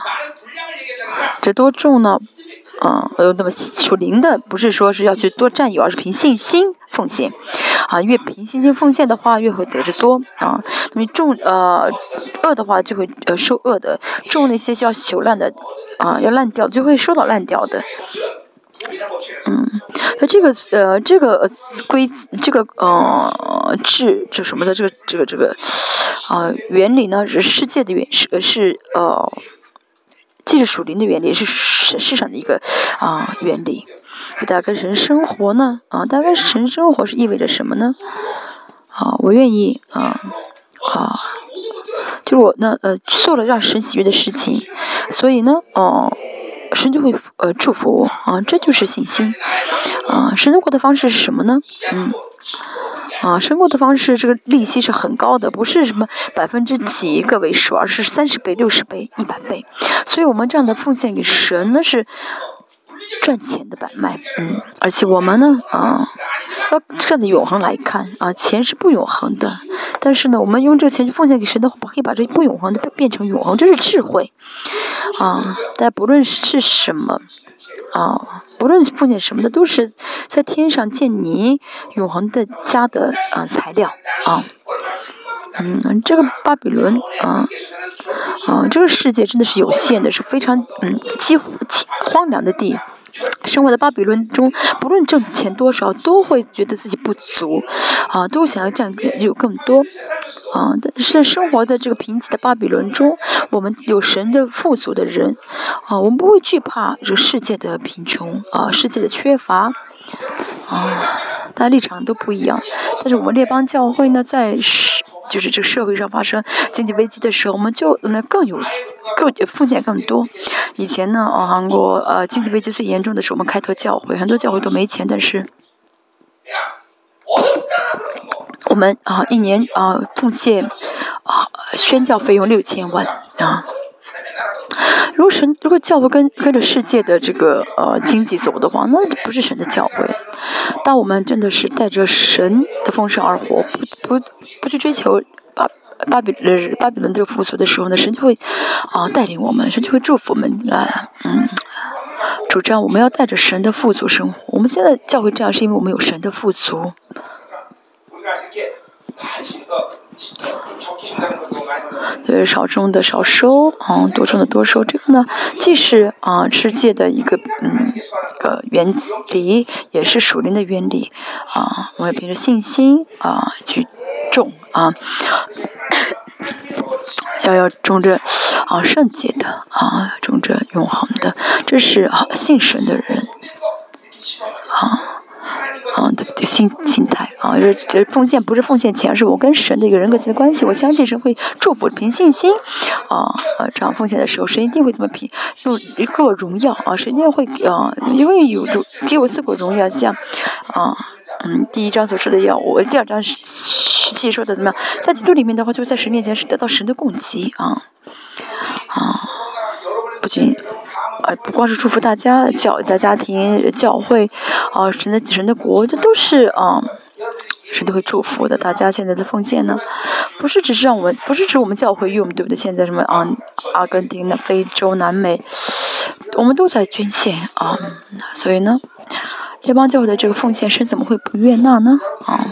这多种呢？嗯，呃，那么属灵的不是说是要去多占有，而是凭信心奉献，啊，越凭信心奉献的话，越会得之多啊。那么种呃恶的话，就会呃收恶的；种那些需要朽烂的，啊，要烂掉，就会收到烂掉的。嗯，那这个呃这个规这个呃制就什么的这个这个这个啊原理呢是世界的原是是呃。既是属灵的原理，是世世上的一个啊原理。大概跟神生活呢啊，大家跟神生活是意味着什么呢？啊，我愿意啊啊，就是我呢呃做了让神喜悦的事情，所以呢哦，神就会呃祝福我啊，这就是信心啊。神生活的方式是什么呢？嗯。啊，神过的方式，这个利息是很高的，不是什么百分之几个位数，而是三十倍、六十倍、一百倍。所以我们这样的奉献给神，呢是赚钱的买卖。嗯，而且我们呢，啊，要站在永恒来看，啊，钱是不永恒的。但是呢，我们用这个钱去奉献给神的话，可以把这不永恒的变成永恒，这是智慧。啊，但不论是什么。啊，不论奉献什么的，都是在天上建你永恒的家的啊材料啊。嗯，这个巴比伦啊啊，这个世界真的是有限的，是非常嗯几乎荒凉的地。生活在巴比伦中，不论挣钱多少，都会觉得自己不足，啊，都想要占有更多，啊，但是生活在这个贫瘠的巴比伦中，我们有神的富足的人，啊，我们不会惧怕这个世界的贫穷，啊，世界的缺乏，啊，大家立场都不一样，但是我们列邦教会呢，在是。就是这个社会上发生经济危机的时候，我们就能更有更奉献更多。以前呢，啊，韩国呃经济危机最严重的时候，我们开拓教会，很多教会都没钱，但是我们啊一年啊奉献啊宣教费用六千万啊。如果神如果教会跟跟着世界的这个呃经济走的话，那就不是神的教会。当我们真的是带着神的丰盛而活，不不不去追求巴巴比伦巴比伦这个富足的时候呢，神就会啊带领我们，神就会祝福我们来嗯，主张我们要带着神的富足生活。我们现在教会这样，是因为我们有神的富足。对，少种的少收，啊，多种的多收。这个呢，既是啊世界的一个嗯个原理，也是属灵的原理啊。我们凭着信心啊去种啊，要要种着啊圣洁的啊，种着永恒的，这是啊信神的人啊。啊的心心态啊，这这奉献不是奉献钱，是我跟神的一个人格性的关系。我相信神会祝福凭信心啊啊，这样奉献的时候，神一定会这么凭用一个荣耀啊，神一定会啊，因为有给我四个荣耀，像啊嗯，第一章所说的要我，第二章是实际说的怎么样，在基督里面的话，就在神面前是得到神的供给啊啊，不仅。啊，不光是祝福大家教在家庭、教会，啊，神的神的国，这都是啊，神都会祝福的。大家现在的奉献呢，不是只是让我们，不是指我们教会用，对不对？现在什么啊，阿根廷的、非洲、南美，我们都在捐献啊。所以呢，列邦教会的这个奉献，神怎么会不悦纳呢？啊，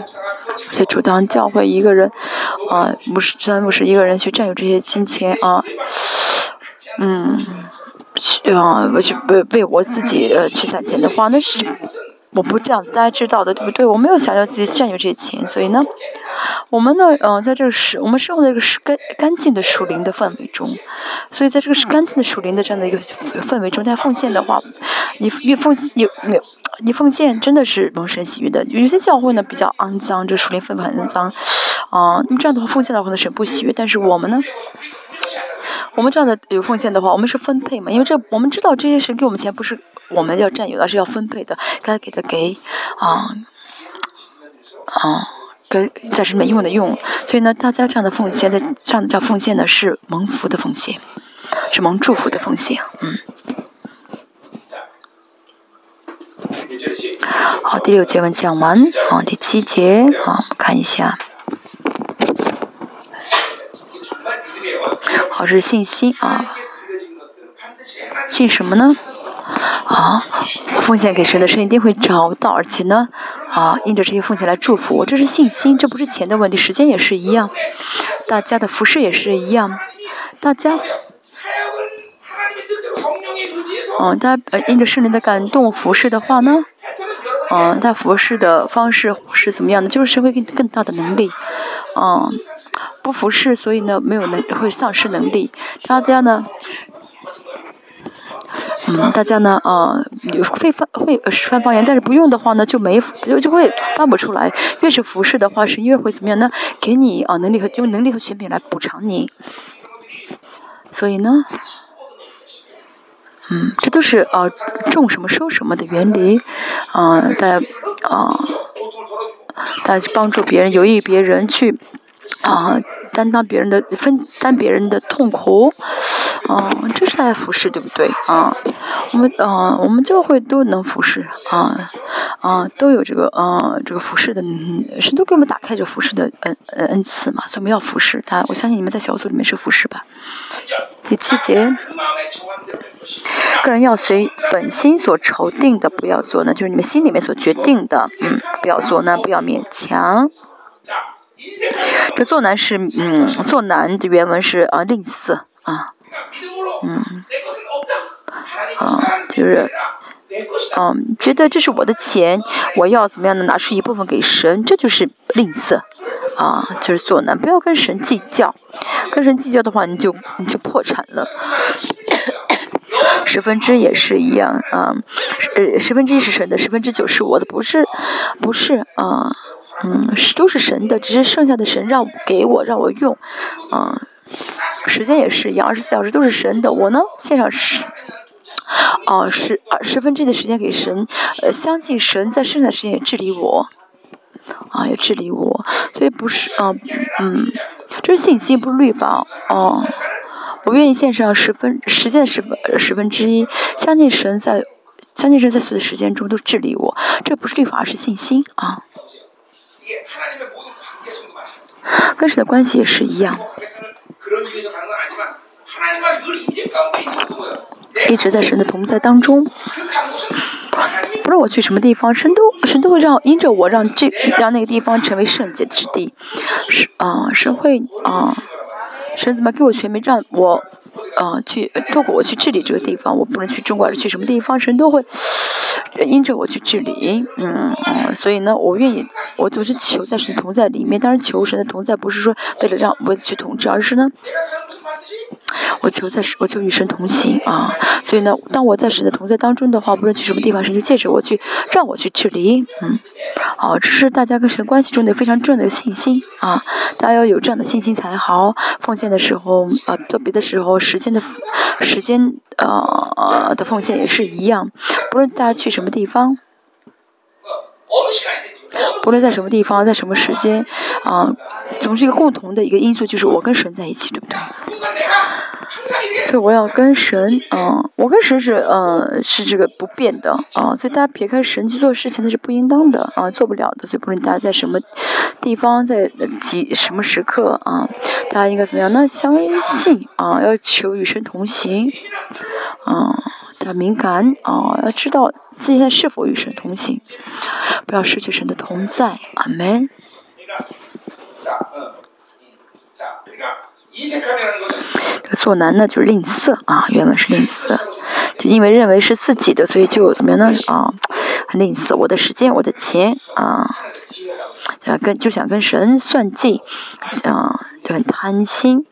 而且主当教会一个人，啊，不是，虽然不是一个人去占有这些金钱啊，嗯。去啊，我去为为我自己呃去攒钱的话，那是我不这样，大家知道的对不对？我没有想要自己占有这些钱，所以呢，我们呢，嗯，在这个是，我们生活在这个是干干净的属灵的氛围中，所以在这个是干净的属灵的这样的一个氛围中，在奉献的话，你越奉你你你奉献真的是蒙神喜悦的。有些教会呢比较肮脏，这属灵氛围很脏，啊，那么这样的话奉献的话呢神不喜悦，但是我们呢？我们这样的有奉献的话，我们是分配嘛？因为这我们知道这些神给我们钱不是我们要占有，而是要分配的，该给的给，啊，啊，该暂时没用的用。所以呢，大家这样的奉献，在这样的这样奉献呢，是蒙福的奉献，是蒙祝福的奉献，嗯。好，第六节文讲完，好，第七节，好，我们看一下。好，这是信心啊，信什么呢？啊，奉献给神的神一定会找到，而且呢，啊，因着这些奉献来祝福我，这是信心，这不是钱的问题，时间也是一样，大家的服饰也是一样，大家，嗯，大家呃因着圣灵的感动服饰的话呢，嗯，他服饰的方式是怎么样的？就是神会给你更大的能力，嗯。不服侍，所以呢，没有能会丧失能力。大家呢，嗯，大家呢，呃，会发会翻方言，但是不用的话呢，就没就就会翻不出来。越是服侍的话，是越会怎么样呢？给你啊能力和用能力和权柄来补偿你。所以呢，嗯，这都是呃种什么收什么的原理，啊，大家啊，大家去帮助别人，有益别人去。啊，担当别人的分担别人的痛苦，哦，这是在服侍，对不对？啊，我们啊，我们教会都能服侍，啊，啊，都有这个啊，这个服侍的，嗯神都给我们打开这服侍的恩恩恩赐嘛，所以我们要服侍他。我相信你们在小组里面是服侍吧？第七节，个人要随本心所筹定的，不要做呢，就是你们心里面所决定的，嗯，不要做呢，不要勉强。这做难是嗯，做难的原文是啊吝啬啊，嗯，啊就是，嗯，觉得这是我的钱，我要怎么样的拿出一部分给神，这就是吝啬啊，就是做难，不要跟神计较，跟神计较的话，你就你就破产了。十分之也是一样啊，呃，十分之一是神的，十分之九是我的，不是，不是啊。嗯，是都是神的，只是剩下的神让给我让我用，嗯，时间也是一样，二十四小时都是神的，我呢献上十，哦十二十分之一的时间给神，呃，相信神在剩下的时间也治理我，啊也治理我，所以不是啊嗯，这是信心不是律法哦，我愿意献上十分时间的十分十分之一，相信神在相信神在所有的时间中都治理我，这不是律法而是信心啊。跟神的关系也是一样，一直在神的同在当中。不论我去什么地方，神都神都会让因着我让这让那个地方成为圣洁之地。是啊，神会啊，神怎么给我权柄让我啊去透过我去治理这个地方？我不能去中国，还是去什么地方？神都会。因着我去治理，嗯嗯，所以呢，我愿意，我总是求在神同在里面。当然，求神的同在不是说为了让为了去统治，而是呢，我求在，我求与神同行啊。所以呢，当我在神的同在当中的话，不论去什么地方，神就借着我去让我去治理，嗯，好，这是大家跟神关系中的非常重要的信心啊。大家要有这样的信心才好。奉献的时候啊，做别的时候，时间的时间呃的奉献也是一样。不论大家去什么地方，不论在什么地方，在什么时间，啊，总是一个共同的一个因素，就是我跟神在一起，对不对？所以我要跟神，嗯，我跟神是，嗯，是这个不变的，啊，所以大家撇开神去做事情，那是不应当的，啊，做不了的。所以不论大家在什么地方，在几什么时刻，啊，大家应该怎么样？那相信，啊，要求与神同行，啊。的敏感啊，要知道自己在是否与神同行，不要失去神的同在。阿门。这个做难呢，就是吝啬啊，原文是吝啬，就因为认为是自己的，所以就怎么样呢？啊，很吝啬我的时间，我的钱啊，想跟就想跟神算计啊，就很贪心。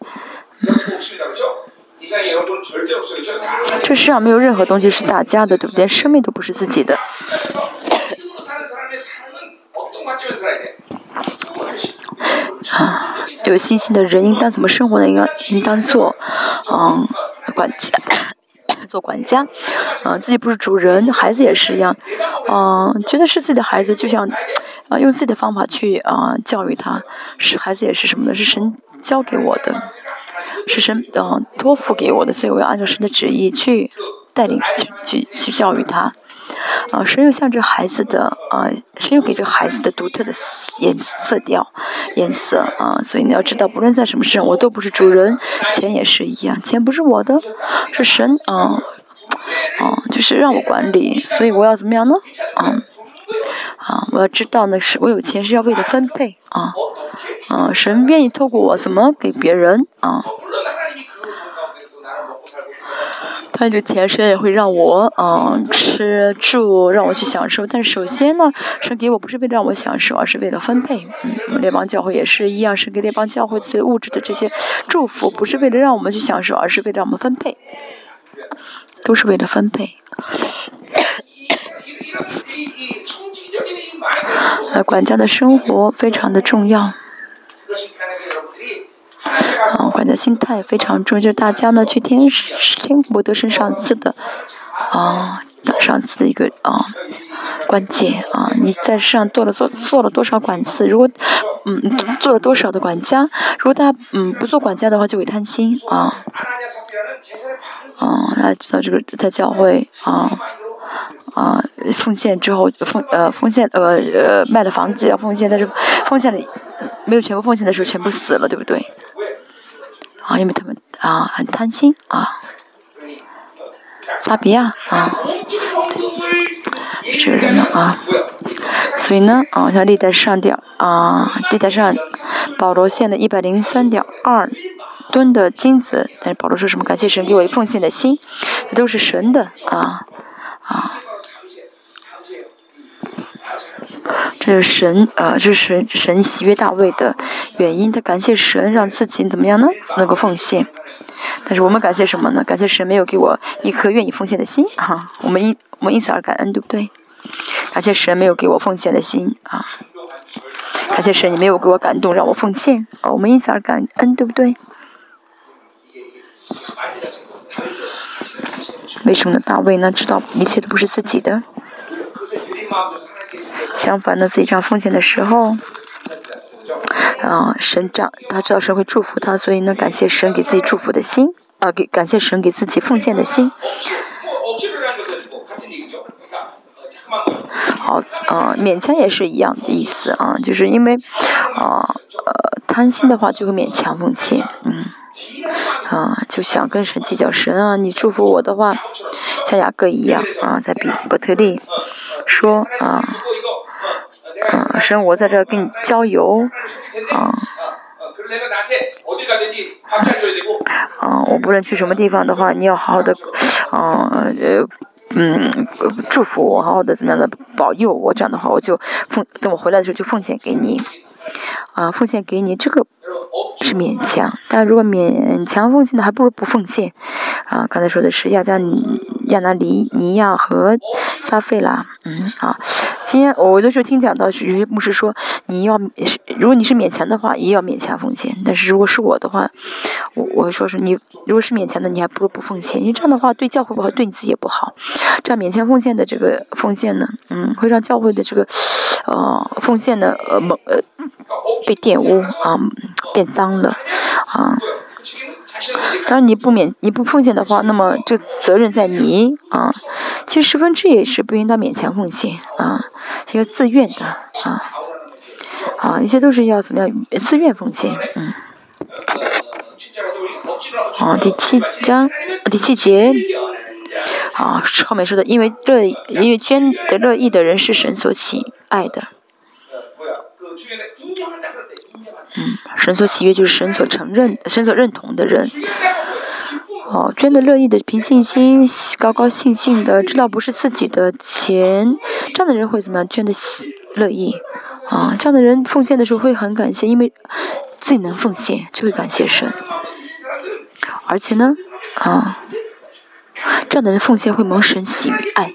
这世上没有任何东西是大家的，对不对？生命都不是自己的。啊，有信心的人应当怎么生活呢？应该应当做，嗯，管家，<coughs> 做管家，嗯，自己不是主人，孩子也是一样，嗯，觉得是自己的孩子，就像，啊，用自己的方法去啊教育他，是孩子也是什么呢？是神教给我的，是神嗯托付给我的，所以我要按照神的旨意去带领去去去教育他。啊，神又像这孩子的啊，神又给这孩子的独特的颜色调、颜色啊，所以你要知道，不论在什么事上，我都不是主人，钱也是一样，钱不是我的，是神啊，啊，就是让我管理，所以我要怎么样呢？啊，啊，我要知道呢，是我有钱是要为了分配啊，啊，神愿意透过我怎么给别人啊。他这钱神也会让我嗯吃住，让我去享受。但是首先呢，神给我不是为了让我享受，而是为了分配。嗯，列邦教会也是一样，是给列邦教会最物质的这些祝福，不是为了让我们去享受，而是为了让我们分配，都是为了分配。<coughs> 呃，管家的生活非常的重要。啊，管家心态非常重要，就是大家呢去听听博德生上次的啊，上次的一个啊关键啊，你在世上做了做做了多少管次？如果嗯做了多少的管家？如果大家嗯不做管家的话，就会贪心啊。啊，大家知道这个在教会啊啊奉献之后奉呃奉献呃呃卖了房子要奉献，但是奉献了没有全部奉献的时候全部死了，对不对？啊，因为他们啊很贪心啊，撒比亚啊，这个人呢啊，所以呢啊，像历代上吊啊，历代上保罗献了一百零三点二吨的金子，但是保罗说什么？感谢神给我一奉献的心，这都是神的啊啊。这是神，呃，这是神喜悦大卫的原因。他感谢神，让自己怎么样呢？能够奉献。但是我们感谢什么呢？感谢神没有给我一颗愿意奉献的心，哈。我们因我们因此而感恩，对不对？感谢神没有给我奉献的心，啊。感谢神，你没有给我感动，让我奉献，啊。我们因此而感恩，对不对？为什么呢？大卫呢？知道一切都不是自己的。相反呢，自己这样奉献的时候，啊，神长他知道神会祝福他，所以呢，感谢神给自己祝福的心，啊，给感谢神给自己奉献的心。好，啊，勉强也是一样的意思啊，就是因为，啊，呃，贪心的话就会勉强奉献，嗯，啊，就想跟神计较，神啊，你祝福我的话，像雅各一样啊，在比伯特利说啊。嗯，神我在这儿跟你郊游，啊，啊，我不论去什么地方的话，你要好好的，啊，呃，嗯，祝福我，好好的怎么样的保佑我，这样的话我就奉，等我回来的时候就奉献给你，啊，奉献给你，这个是勉强，但如果勉强奉献的，还不如不奉献，啊，刚才说的是亚加尼。亚拿尼尼亚和撒费拉，嗯，啊，今天我的时候听讲到，有些牧师说，你要，如果你是勉强的话，也要勉强奉献。但是如果是我的话，我我说是你，如果是勉强的，你还不如不奉献，因为这样的话对教会不好，对你自己也不好。这样勉强奉献的这个奉献呢，嗯，会让教会的这个，呃，奉献的呃蒙呃被玷污啊，变脏了啊。当然你不勉你不奉献的话，那么这责任在你啊。其实十分之也是不应当勉强奉献啊，是一个自愿的啊。啊，一切都是要怎么样自愿奉献，嗯。啊，第七章第七节啊，后面说的，因为乐因为捐的乐意的人是神所喜爱的。嗯，神所喜悦就是神所承认、神所认同的人。哦，捐的乐意的、凭信心、高高兴兴的，知道不是自己的钱，这样的人会怎么样？捐的乐意啊，这样的人奉献的时候会很感谢，因为自己能奉献就会感谢神。而且呢，啊，这样的人奉献会蒙神喜爱。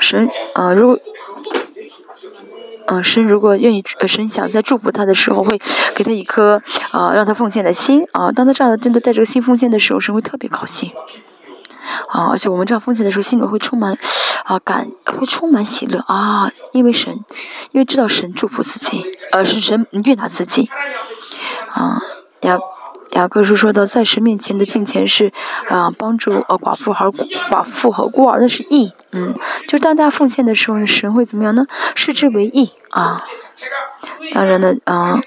神啊，如果。嗯，神如果愿意，神想在祝福他的时候，会给他一颗啊，让他奉献的心啊。当他这样真的带这个心奉献的时候，神会特别高兴。啊，而且我们这样奉献的时候，心里会充满啊感，会充满喜乐啊，因为神，因为知道神祝福自己，而是神悦纳自己。啊，雅雅各书说到，在神面前的敬虔是啊，帮助呃寡妇和寡妇和孤儿，那是义。嗯，就当大家奉献的时候，神会怎么样呢？视之为义啊。当然呢，啊。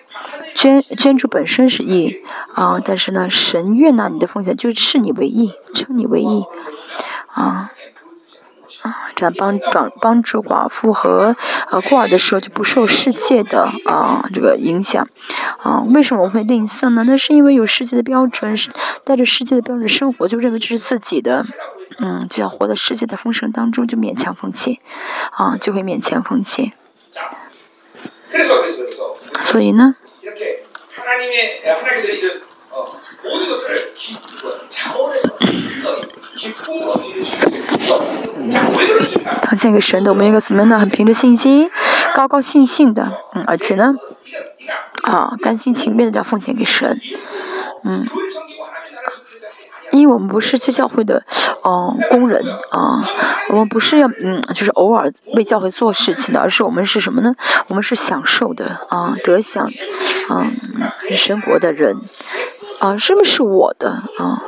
捐捐助本身是义啊，但是呢，神悦纳你的奉献，就是视你为义，称你为义啊啊，这样帮帮帮助寡妇和呃孤儿的时候，就不受世界的啊这个影响啊。为什么我会吝啬呢？那是因为有世界的标准，是带着世界的标准生活，就认为这是自己的，嗯，就要活在世界的丰盛当中，就勉强奉献啊，就会勉强奉献。所以呢？他献给神的，我们应该怎么样呢？很凭着信心，高高兴兴的，嗯，而且呢，啊，甘心情愿的这样奉献给神，嗯。因为我们不是去教会的，嗯，工人啊，我们不是要嗯，就是偶尔为教会做事情的，而是我们是什么呢？我们是享受的啊，得享，嗯，生活的人，啊，生命是我的啊？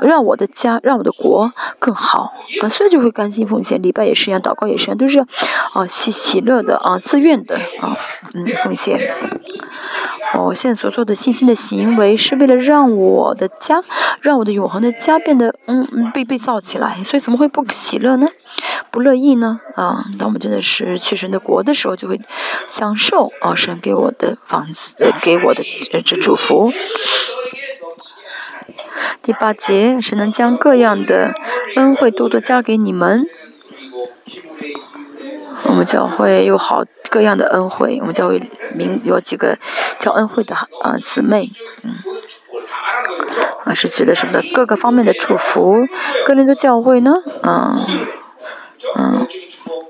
让我的家，让我的国更好啊，所以就会甘心奉献。礼拜也是一样，祷告也是一样，都是啊喜喜乐的啊，自愿的啊，嗯，奉献。我现在所做的信心的行为，是为了让我的家，让我的永恒的家变得嗯嗯被被造起来。所以怎么会不喜乐呢？不乐意呢？啊，当我们真的是去神的国的时候，就会享受啊神给我的房子，给我的这祝福。第八节谁能将各样的恩惠多多加给你们。我们教会有好各样的恩惠，我们教会名有几个叫恩惠的啊姊妹，嗯，啊是指的什么的各个方面的祝福。各林的教会呢，嗯嗯，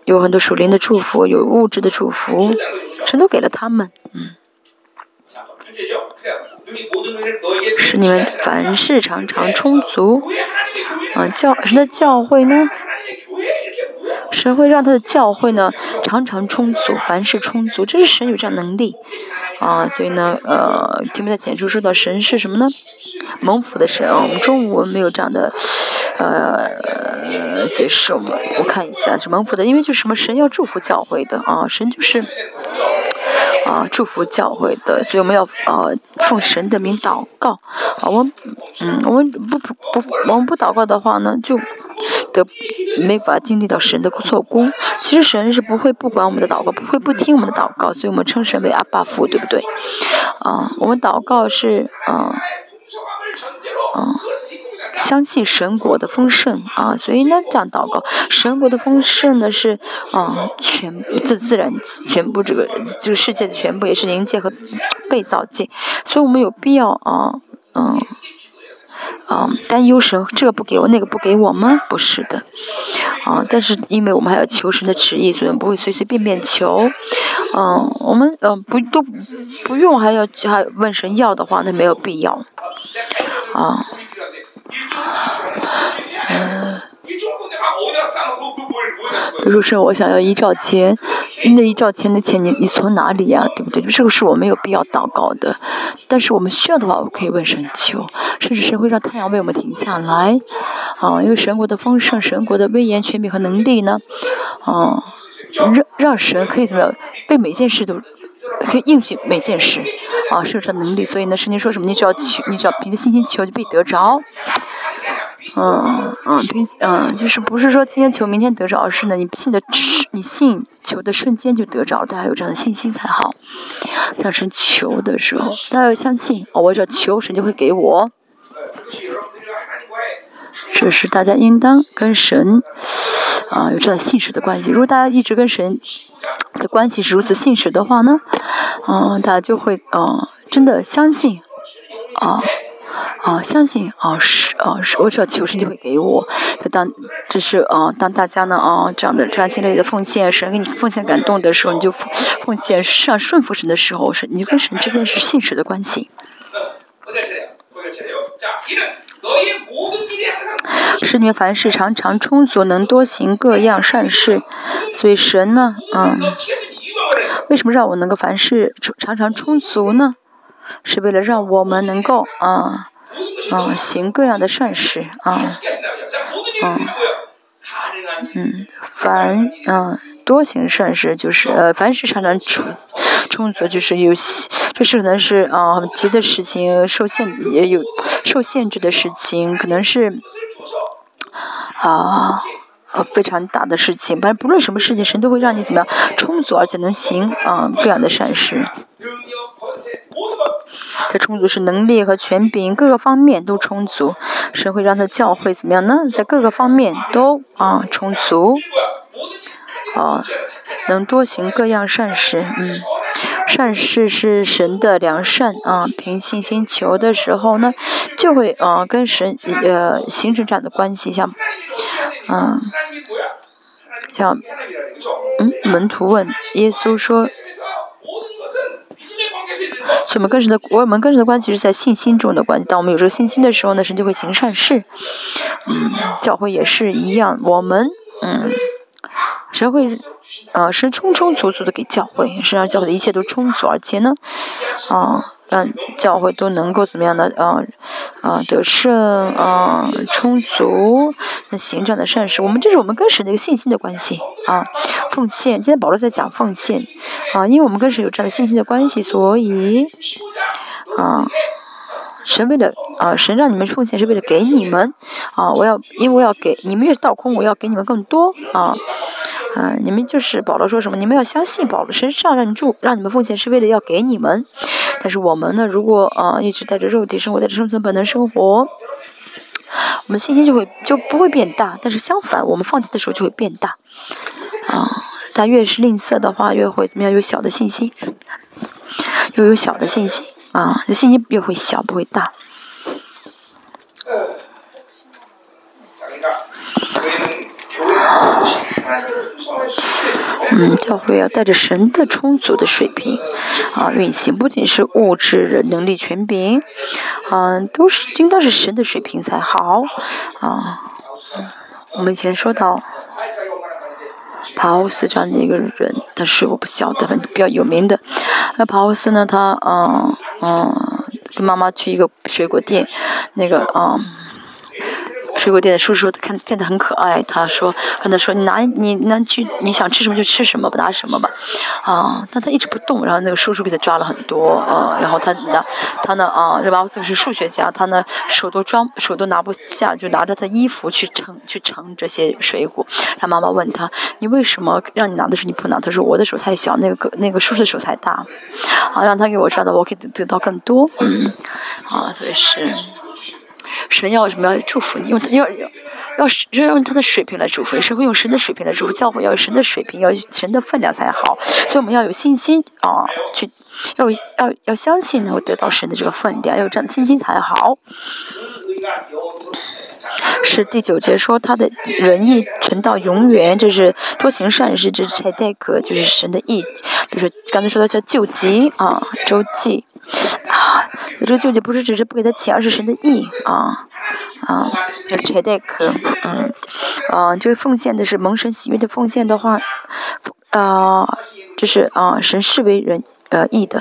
有很多属灵的祝福，有物质的祝福，全都给了他们，嗯。使你们凡事常常充足。啊，教神的教会呢，神会让他的教会呢常常充足，凡事充足，这是神有这样能力。啊，所以呢，呃，听不在简述说到神是什么呢？蒙福的神。我们中午没有这样的呃解释，我们我看一下是蒙福的，因为就是什么神要祝福教会的啊，神就是。啊，祝福教会的，所以我们要呃奉神的名祷告。啊，我们嗯，我们不不不，我们不祷告的话呢，就得没法经历到神的做工。其实神是不会不管我们的祷告，不会不听我们的祷告，所以我们称神为阿爸父，对不对？啊，我们祷告是啊，嗯。相信神国的丰盛啊，所以呢，这样祷告，神国的丰盛呢是啊，全自自然全部这个这个世界的全部也是灵界和被造界，所以我们有必要啊，嗯，啊，担忧神这个不给我，那个不给我吗？不是的，啊，但是因为我们还要求神的旨意，所以不会随随便便求，嗯，我们嗯不都不用还要还问神要的话，那没有必要，啊。嗯，比如说我想要一兆钱，那一兆钱的钱你你从哪里呀？对不对？这个是我没有必要祷告的，但是我们需要的话，我可以问神求，甚至神会让太阳为我们停下来，啊，因为神国的丰盛、神国的威严、权柄和能力呢，啊，让让神可以怎么样？被每件事都。可以应许每件事，啊，是有这能力，所以呢，圣经说什么？你只要求，你只要凭着信心求，就必得着。嗯嗯，凭嗯，就是不是说今天求明天得着，而是呢，你信的，你信求的瞬间就得着了，大家有这样的信心才好。向神求的时候，大家要相信，哦，我只要求神就会给我。这是大家应当跟神啊有这样信实的关系。如果大家一直跟神的关系是如此信实的话呢，嗯，大家就会嗯真的相信啊啊，相信啊是啊是，我只要求神就会给我。当这是啊，当大家呢啊这样的这样心类的奉献，神给你奉献感动的时候，你就奉献上顺服神的时候，是你就跟神之间是信实的关系。是你们凡事常常充足，能多行各样善事。所以神呢，嗯，为什么让我能够凡事常常充足呢？是为了让我们能够啊啊行各样的善事啊啊嗯凡啊多行善事就是呃凡事常常充充足就是有这是可能是啊急的事情受限也有受限制的事情可能是啊非常大的事情反正不论什么事情神都会让你怎么样充足而且能行啊各样的善事。他充足是能力和权柄各个方面都充足，神会让他教会怎么样呢？在各个方面都啊充足，啊能多行各样善事，嗯，善事是神的良善啊，凭信心求的时候呢，就会啊跟神呃形成这样的关系，像嗯像嗯门徒问耶稣说。所以我们跟神的，我们跟神的关系是在信心中的关系。当我们有这个信心的时候呢，神就会行善事。嗯，教会也是一样，我们嗯，神会，呃，神充充足足的给教会，神让教会的一切都充足，而且呢，啊。让教会都能够怎么样的啊啊得胜啊充足，那行这样的善事，我们这是我们跟神的一个信心的关系啊，奉献。今天保罗在讲奉献啊，因为我们跟神有这样的信心的关系，所以啊，神为了啊，神让你们奉献是为了给你们啊，我要因为要给你们越倒空，我要给你们更多啊。啊，你们就是保罗说什么？你们要相信保罗，神上让你住，让你们奉献是为了要给你们。但是我们呢，如果啊一直带着肉体生活，带着生存本能生活，我们信心就会就不会变大。但是相反，我们放弃的时候就会变大。啊，但越是吝啬的话，越会怎么样？有小的信心，又有小的信心啊，这信心越会小，不会大。嗯，教会要带着神的充足的水平啊运行，不仅是物质能力、权柄，嗯，都是应当是神的水平才好啊。我们以前说到，帕欧斯这样的一个人，但是我不晓得，反正比较有名的。那帕欧斯呢，他嗯嗯，跟妈妈去一个水果店，那个嗯。水果店的叔叔看见的很可爱，他说跟他说你拿你拿去你想吃什么就吃什么，不拿什么吧，啊，但他一直不动，然后那个叔叔给他抓了很多，啊，然后他拿他呢啊，这巴布斯是数学家，他呢手都装手都拿不下，就拿着他衣服去盛去盛这些水果。他妈妈问他你为什么让你拿的时候你不拿？他说我的手太小，那个那个叔叔的手太大，啊，让他给我抓的，我可以得到更多，嗯，啊，特别是。神要什么要祝福你？用要要要要用他的水平来祝福，是会用神的水平来祝福。教会要有神的水平，要神的分量才好。所以我们要有信心啊，去要要要相信能够得到神的这个分量，要有这样的信心才好。是第九节说他的仁义存到永远，这是多行善事，这是才代可，就是神的义。就是刚才说的叫救急啊，周济啊，这个救济不是只是不给他钱，而是神的义啊啊，叫才代格，嗯啊，这个奉献的是蒙神喜悦的奉献的话，啊，这是啊神视为人。呃，义的，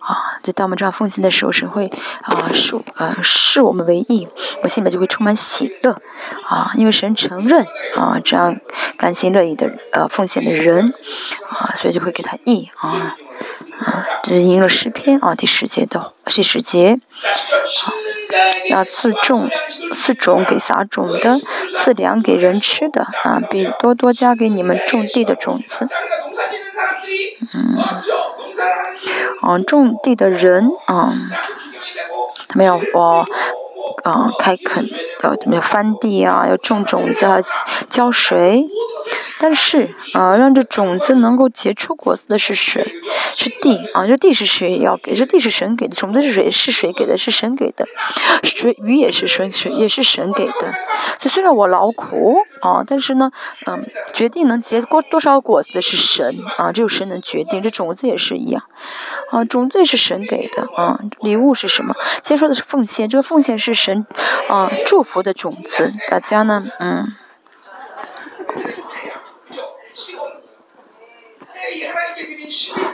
啊，就，当我们这样奉献的时候，神会啊视呃视我们为义，我心里面就会充满喜乐，啊，因为神承认啊这样甘心乐意的呃奉献的人，啊，所以就会给他义啊，啊，这是应了诗篇啊第十节的第十节，好，要赐种赐种给撒种的，赐粮给人吃的，啊，比多多加给你们种地的种子，嗯。嗯，种地的人，啊，他们要哦，啊，开垦要怎么翻地啊，要种种子啊，浇水。但是啊，让这种子能够结出果子的是水，是地啊，这地是谁要给？这地是神给的，种子是水是谁给的？是神给的，水鱼也是神水也是神给的。这虽然我劳苦啊，但是呢，嗯，决定能结果多少果子的是神啊，只有神能决定。这种子也是一样啊，种子也是神给的啊。礼物是什么？先说的是奉献，这个奉献是神啊祝福的种子。大家呢，嗯。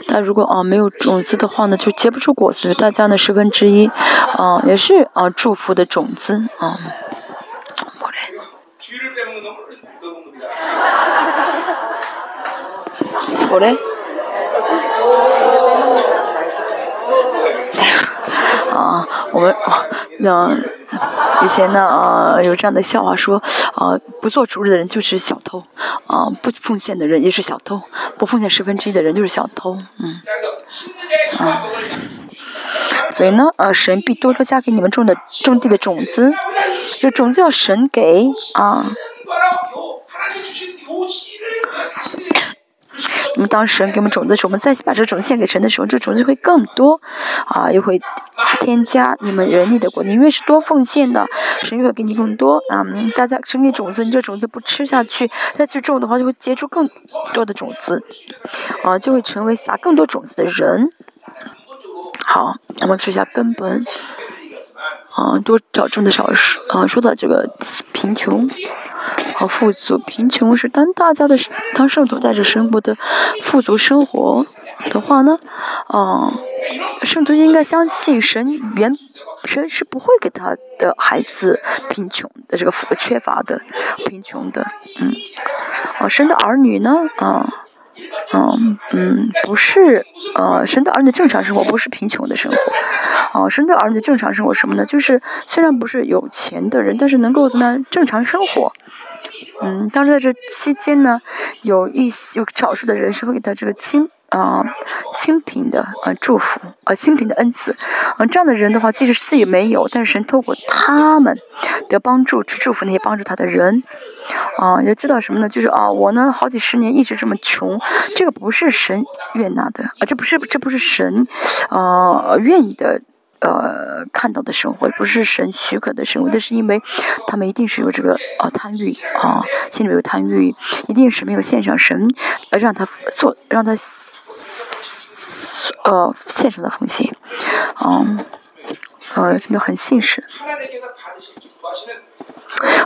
那如果啊没有种子的话呢，就结不出果子。大家呢十分之一，啊也是啊祝福的种子啊。我嘞？啊，我们啊，那以前呢啊有这样的笑话说，啊不做主日的人就是小偷，啊不奉献的人也是小偷，不奉献十分之一的人就是小偷，嗯，啊，所以呢，呃神必多多加给你们种的种地的种子，这种子要神给啊。那么当神给我们种子的时候，我们再去把这个种子献给神的时候，这种子会更多，啊，又会添加你们人力的果。你越是多奉献的，神越会给你更多。啊，大家生给种子，你这种子不吃下去，再去种的话，就会结出更多的种子，啊，就会成为撒更多种子的人。好，我们说一下根本，啊，多找种的少数，啊，说到这个贫穷。和富足，贫穷是当大家的当圣徒带着生活的富足生活的话呢，嗯，圣徒应该相信神原神是不会给他的孩子贫穷的这个缺乏的贫穷的，嗯，啊，生的儿女呢，啊，嗯嗯，不是，呃，神的儿女正常生活不是贫穷的生活，哦，神的儿女正常生活什么呢？就是虽然不是有钱的人，但是能够怎么样正常生活。嗯，当时在这期间呢，有一些有少数的人是会给他这个清啊清贫的呃祝福啊清贫的恩赐，啊这样的人的话，即使自己没有，但是神透过他们的帮助去祝福那些帮助他的人，啊要知道什么呢？就是啊我呢好几十年一直这么穷，这个不是神悦纳的啊，这不是这不是神啊愿意的。呃，看到的生活不是神许可的生活，那是因为他们一定是有这个呃贪欲啊，心里面有贪欲，一定是没有献上神，呃让他做让他呃献上的奉献，嗯，呃真的很信实。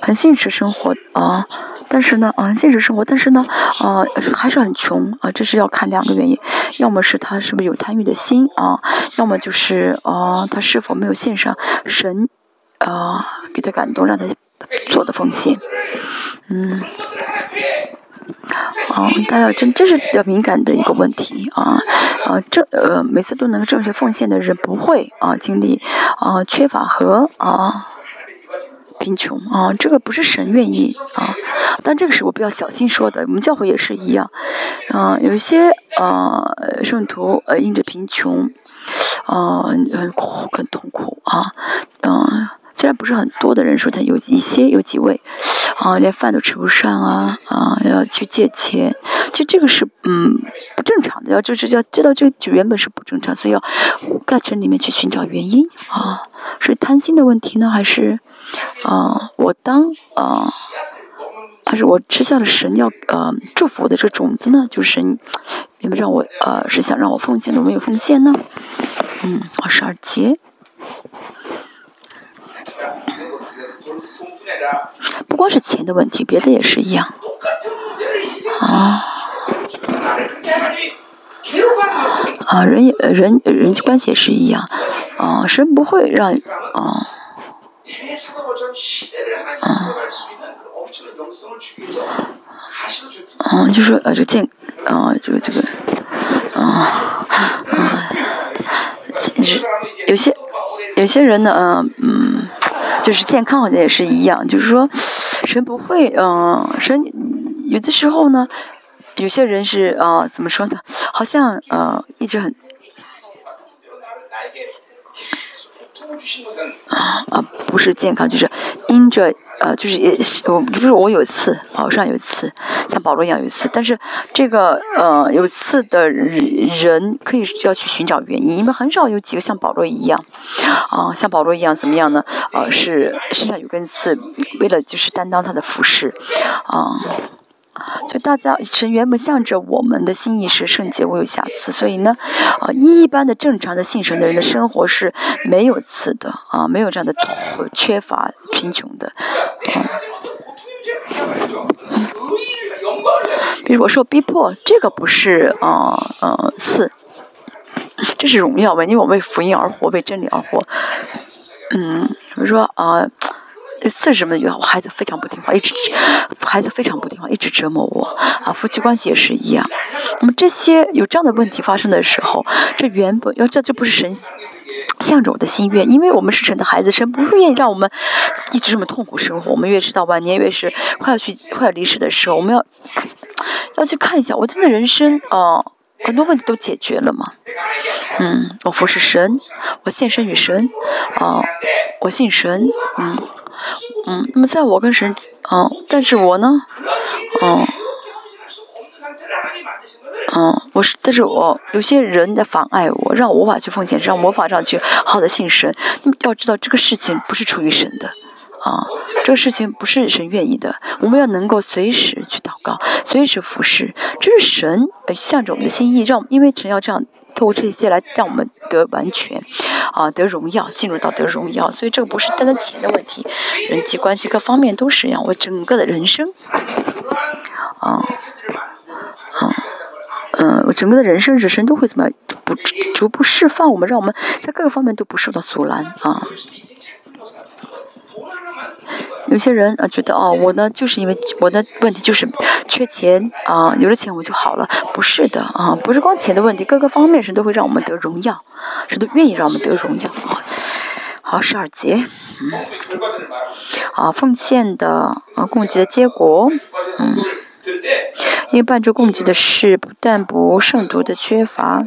很现实生活啊，但是呢，啊，现实生活，但是呢，啊，还是很穷啊。这是要看两个原因，要么是他是不是有贪欲的心啊，要么就是啊，他是否没有献上神啊给他感动让他做的奉献。嗯，哦，大家真这是比较敏感的一个问题啊啊，正呃每次都能正确奉献的人不会啊经历啊缺乏和啊。贫穷啊，这个不是神愿意啊，但这个是我比较小心说的。我们教会也是一样，嗯，有一些呃圣徒呃因着贫穷，啊很苦很痛苦啊，嗯，虽然不是很多的人数，但有一些有几位啊连饭都吃不上啊啊要去借钱，其实这个是嗯不正常的，要就是要知道这就原本是不正常，所以要在城里面去寻找原因啊，是贪心的问题呢，还是？啊，我当啊，还是我吃下了神要呃祝福我的这个种子呢？就是神有没有让我呃是想让我奉献，我没有奉献呢？嗯，二十二节，不光是钱的问题，别的也是一样。啊，啊，人也人人际关系也是一样。啊，神不会让啊。嗯，就说呃，这健，啊，这个这个，啊，啊，其实有些有些人呢，嗯嗯，就是健康好像也是一样，就是说神不会，嗯，神有的时候呢，有些人是啊，怎么说呢？好像呃，一直很。啊，不是健康，就是因着呃，就是也我就是我有一次，好像有一次像保罗一样有一次，但是这个呃有次的人可以要去寻找原因，因为很少有几个像保罗一样啊，像保罗一样怎么样呢？呃，是身上有根刺，为了就是担当他的服饰啊。所以大家神原本向着我们的心意是圣洁无有瑕疵，所以呢，啊，一般的正常的信神的人的生活是没有刺的啊，没有这样的缺乏贫穷的，啊。比如我说逼迫，这个不是啊呃刺，这是荣耀吧？因为我为福音而活，为真理而活。嗯，比如说啊。四十么的，我孩子非常不听话，一直孩子非常不听话，一直折磨我啊。夫妻关系也是一样。那么这些有这样的问题发生的时候，这原本要这这不是神向着我的心愿，因为我们是神的孩子，神不会愿意让我们一直这么痛苦生活。我们越是到晚年，越是快要去快要离世的时候，我们要要去看一下，我真的人生啊，很多问题都解决了嘛？嗯，我服侍神，我献身于神啊，我信神，嗯。嗯，那么在我跟神，嗯，但是我呢，嗯，嗯，我是，但是我有些人在妨碍我，让我无法去奉献，让我无法上去好的信神。那么要知道，这个事情不是出于神的，啊，这个事情不是神愿意的。我们要能够随时去祷告，随时服侍，这是神向着我们的心意，让因为神要这样。透过这些来让我们得完全，啊，得荣耀，进入到得荣耀。所以这个不是单单钱的问题，人际关系各方面都是一样。我整个的人生，啊，啊，嗯，我整个的人生，人生都会怎么不逐步释放我们，让我们在各个方面都不受到阻拦啊。有些人啊觉得哦，我呢就是因为我的问题就是缺钱啊，有了钱我就好了，不是的啊，不是光钱的问题，各个方面神都会让我们得荣耀，神都愿意让我们得荣耀啊。好，十二节，嗯，啊，奉献的啊，供给的结果，嗯，因为伴着供给的事，不但不圣徒的缺乏，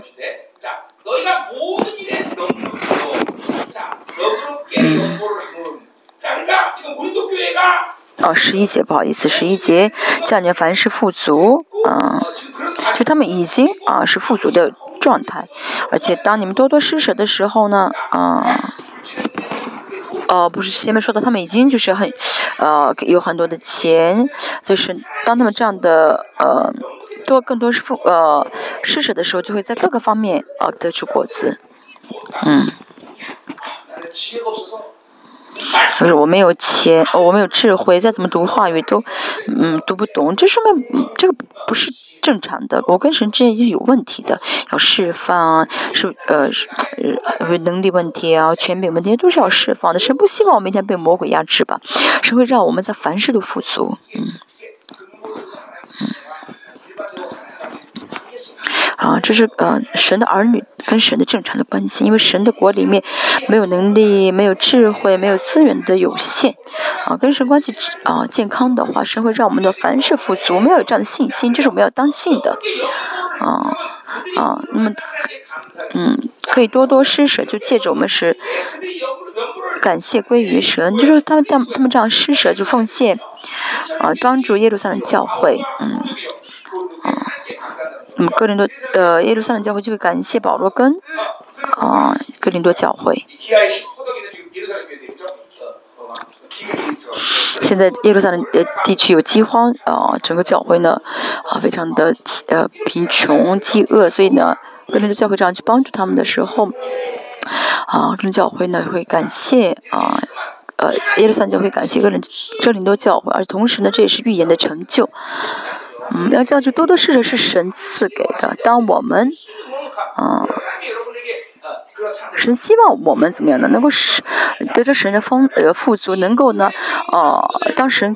嗯。哦，十一节不好意思，十一节叫你们凡事富足，嗯，就他们已经啊是富足的状态，而且当你们多多施舍的时候呢，啊，哦，不是前面说的，他们已经就是很，呃，有很多的钱，就是当他们这样的呃多更多是富呃施舍的时候，就会在各个方面啊得出果子，嗯。就是我没有钱，哦我没有智慧，再怎么读话语都，嗯，读不懂。这说明这个不是正常的。我跟神之间是有问题的，要释放，是呃，呃，能力问题啊，权柄问题都是要释放的。神不希望我每天被魔鬼压制吧？神会让我们在凡事都复苏，嗯。啊，这是呃神的儿女跟神的正常的关系，因为神的国里面没有能力、没有智慧、没有资源的有限，啊，跟神关系啊健康的话，神会让我们的凡事富足。我们要有这样的信心，这是我们要当信的，啊啊，那么嗯，可以多多施舍，就借着我们是感谢归于神，就是他们他们他们这样施舍就奉献，啊，帮助耶路撒冷教会，嗯。那么哥林多呃耶路撒冷教会就会感谢保罗根啊哥林多教会。现在耶路撒冷的地区有饥荒啊，整个教会呢啊非常的呃贫穷饥饿，所以呢哥林多教会这样去帮助他们的时候啊，哥林教会呢会感谢啊呃耶路撒冷教会感谢哥林哥林多教会，而同时呢这也是预言的成就。嗯，要知道，这多多试着是神赐给的。当我们，嗯，神希望我们怎么样呢？能够使得着神的丰呃富足，能够呢，呃，当神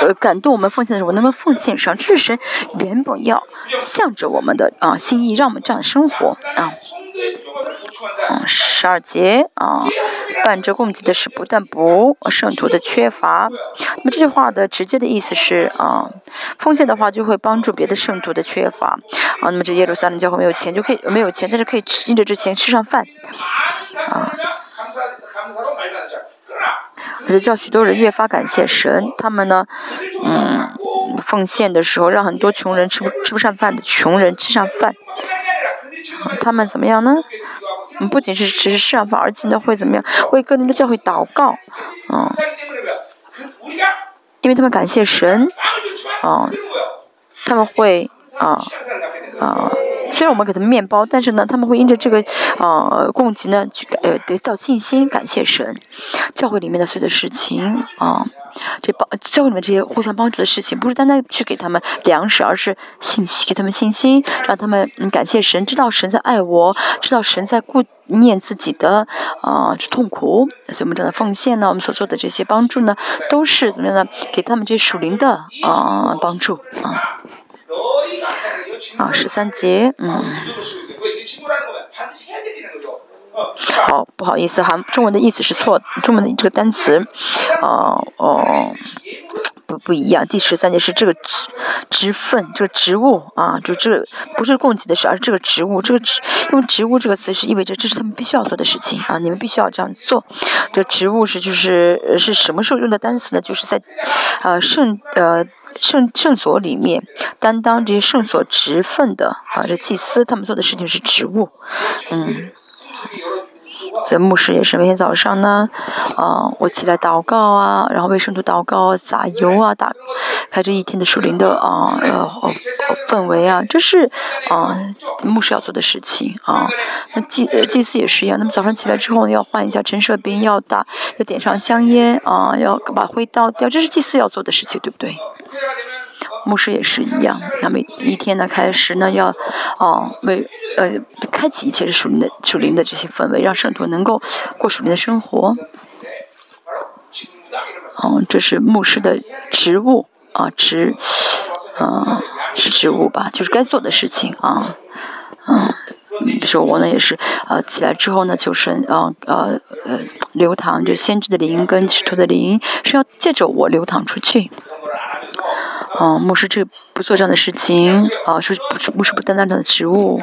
呃感动我们奉献的时候，能够奉献上。这是神原本要向着我们的啊心意，让我们这样生活啊。嗯，十二节啊，伴着供给的是不但不圣徒的缺乏。那么这句话的直接的意思是啊，奉献的话就会帮助别的圣徒的缺乏啊。那么这耶路撒冷教会没有钱就可以没有钱，但是可以因着这钱吃上饭啊。而且叫许多人越发感谢神。他们呢，嗯，奉献的时候让很多穷人吃不吃不上饭的穷人吃上饭。他们怎么样呢？不仅是只是吃上饭，而且呢会怎么样？为个人的教会祷告，嗯，因为他们感谢神，啊，他们会啊啊。虽然我们给他们面包，但是呢，他们会因着这个，呃，供给呢，去呃得到信心，感谢神。教会里面的所有的事情啊，这帮教会里面这些互相帮助的事情，不是单单去给他们粮食，而是信息，给他们信心，让他们感谢神，知道神在爱我，知道神在顾念自己的啊痛苦。所以我们这样的奉献呢，我们所做的这些帮助呢，都是怎么样呢？给他们这些属灵的啊帮助啊。啊，十三节，嗯。好，不好意思，哈，中文的意思是错，中文的这个单词，哦哦，不不一样。第十三节是这个植植份，这个植物啊，就这不是供给的事，而是这个植物，这个植用植物这个词是意味着这是他们必须要做的事情啊，你们必须要这样做。这植物是就是是什么时候用的单词呢？就是在呃圣呃。圣圣所里面担当这些圣所职分的啊，这祭司他们做的事情是职务，嗯。所以牧师也是每天早上呢，啊，我起来祷告啊，然后为圣徒祷告啊，撒油啊，打开这一天的树林的啊呃氛围啊，这是啊牧师要做的事情啊。那祭祭司也是一样，那么早上起来之后呢要换一下陈设兵，要打要点上香烟啊，要把灰倒掉，这是祭司要做的事情，对不对？牧师也是一样，那每一天呢开始呢要，哦为呃开启一切属灵的属灵的这些氛围，让圣徒能够过属灵的生活。嗯，这是牧师的职务啊职，嗯是职务吧，就是该做的事情啊，嗯。说我呢也是，呃，起来之后呢，求神，呃，呃，呃，流淌就先知的灵跟使徒的灵是要借着我流淌出去。嗯，牧师这不做这样的事情，啊，说不是牧师不担当这样的职务。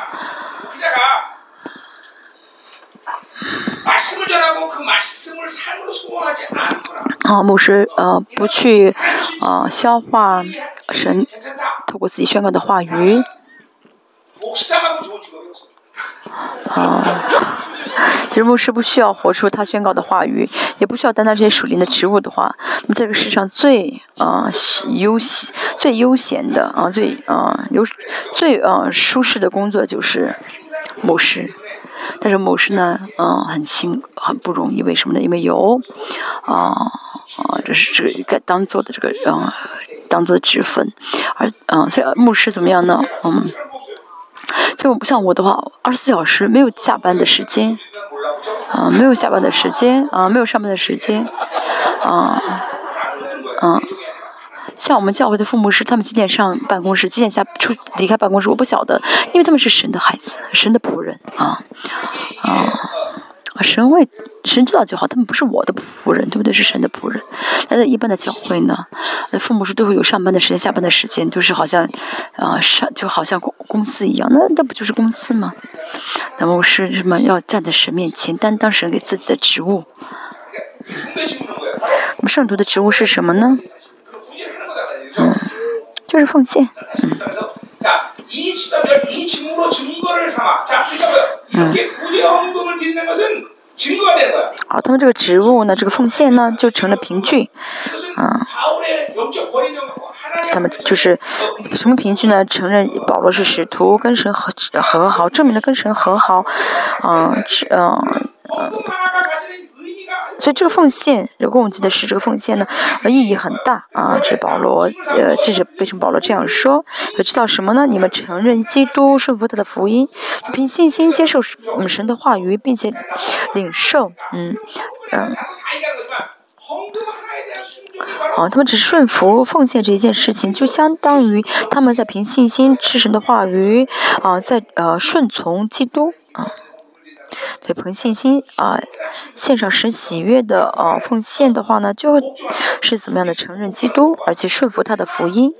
啊，牧师呃不去呃消化神透过自己宣告的话语。啊。<laughs> 其实牧师不需要活出他宣告的话语，也不需要担当这些属灵的职务的话，那这个世上最啊悠闲、最悠闲的啊最啊有最啊舒适的工作就是牧师。但是牧师呢，嗯，很辛很不容易，为什么呢？因为有啊啊，这是这个该当做的这个嗯当做的职分，而嗯，所以牧师怎么样呢？嗯。<laughs> 就不像我的话，二十四小时没有下班的时间，啊，没有下班的时间，啊，没有上班的时间，啊，嗯，像我们教会的父母是，他们几点上办公室，几点下出离开办公室，我不晓得，因为他们是神的孩子，神的仆人，啊，啊。神会，神知道就好，他们不是我的仆人，对不对？是神的仆人。那在一般的教会呢，父母是都会有上班的时间、下班的时间，都是好像，啊，上就好像公公司一样。那那不就是公司吗？那么我是什么？要站在神面前，担当神给自己的职务。那么圣徒的职务是什么呢？嗯，就是奉献。嗯。好，他们这个植物呢，这个奉献呢，就成了凭据，啊，他们就是什么凭据呢？承认保罗是使徒，跟神和和好，证明了跟神和好，嗯，是嗯嗯。所以这个奉献，如果我们记得是这个奉献呢，意义很大啊。这保罗，呃，这是为什么保罗这样说？要知道什么呢？你们承认基督顺服他的福音，凭信心接受神的话语，并且领受，嗯嗯。啊，他们只是顺服奉献这一件事情，就相当于他们在凭信心吃神的话语，啊，在呃顺从基督啊。对，凭信心啊，献上神喜悦的啊奉献的话呢，就是怎么样的承认基督，而且顺服他的福音，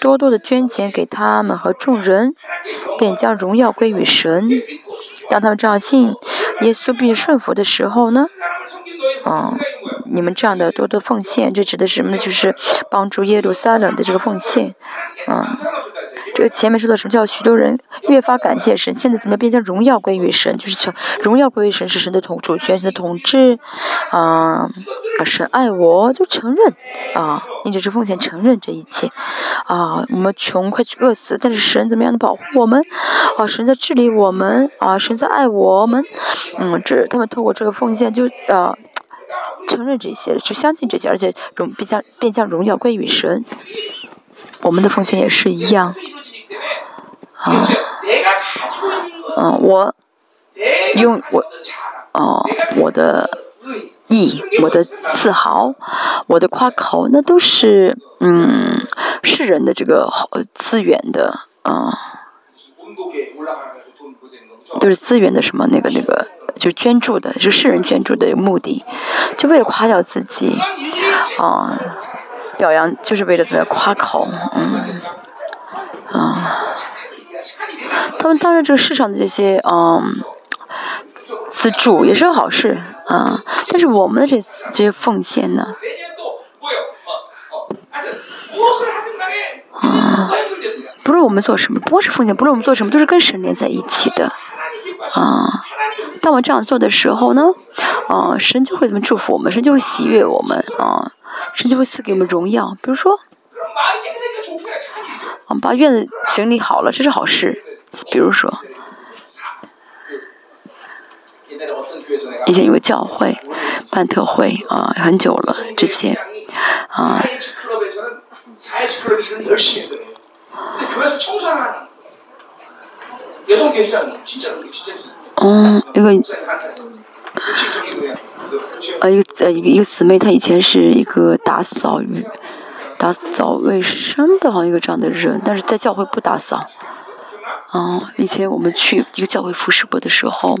多多的捐钱给他们和众人，便将荣耀归于神。当他们这样信耶稣并顺服的时候呢，啊，你们这样的多多奉献，这指的是什么呢？就是帮助耶路撒冷的这个奉献，嗯。这个前面说的什么叫许多人越发感谢神，现在怎么变成荣耀归于神？就是成荣耀归于神是神的统主权，神的统治，啊，神爱我就承认，啊，你只是奉献承认这一切，啊，我们穷快去饿死，但是神怎么样的保护我们？啊，神在治理我们，啊，神在爱我们，嗯，这他们透过这个奉献就啊承认这些，就相信这些，而且荣变将变将荣耀归于神。我们的奉献也是一样。啊，嗯，我用我，哦，我的意，我的自豪，我的夸口，那都是嗯世人的这个好资源的，啊，都是资源的什么那个那个，就捐助的，是世人捐助的目的，就为了夸耀自己，啊，表扬就是为了怎么样夸口，嗯，啊。他们当然，这个世上的这些嗯资助也是好事啊，但是我们的这这些奉献呢，啊，不论我们做什么，不光是奉献，不论我们做什么，都是跟神连在一起的啊。当我们这样做的时候呢，啊，神就会怎么祝福我们，神就会喜悦我们啊，神就会赐给我们荣耀。比如说，啊，把院子整理好了，这是好事。比如说，以前有个教会办特会啊，很久了之前啊。嗯，一个呃一个呃一个一个姊妹，她以前是一个打扫与打扫卫生的，好像一个这样的人，但是在教会不打扫。啊，以前我们去一个教会服侍过的时候，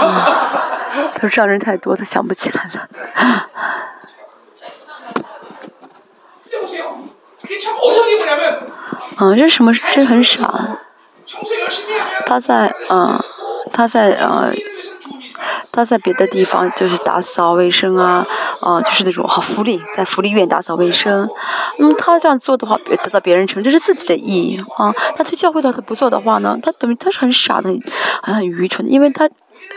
啊，他说这样人太多，他想不起来了。嗯，这什么？这很傻。他在，嗯，他在，呃。他在别的地方就是打扫卫生啊，啊，就是那种好福利，在福利院打扫卫生。嗯，他这样做的话，得到别人承认，这是自己的意义啊。他去教会的话，他不做的话呢，他等于他是很傻的，很很愚蠢的，因为他，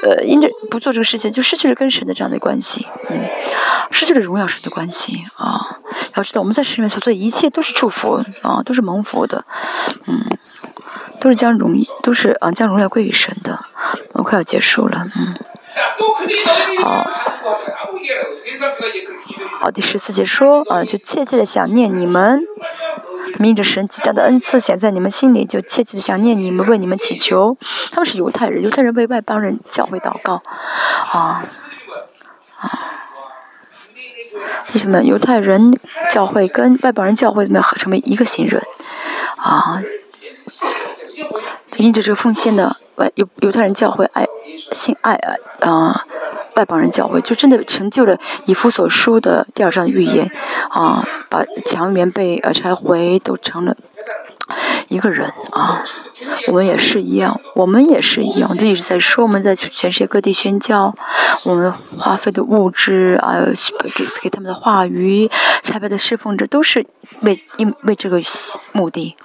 呃，因着不做这个事情，就失去了跟神的这样的关系，嗯，失去了荣耀神的关系啊。要知道，我们在神里面所做的一切都是祝福啊，都是蒙福的，嗯，都是将荣，都是啊将荣耀归于神的。我快要结束了，嗯。好，好，第十四节说，啊，就切切的想念你们，明着神极大的恩赐显在你们心里，就切切的想念你们，为你们祈求。他们是犹太人，犹太人为外邦人教会祷告，啊，啊，为什么犹太人教会跟外邦人教会怎么样成为一个新人？啊，明着这个奉献的。外犹犹太人教会爱信爱啊啊，外邦人教会就真的成就了以弗所书的第二章预言啊，把墙垣被呃拆毁，都成了一个人啊。我们也是一样，我们也是一样，就一直在说我们在全世界各地宣教，我们花费的物质啊，给给他们的话语，拆派的侍奉者，都是为因为这个目的。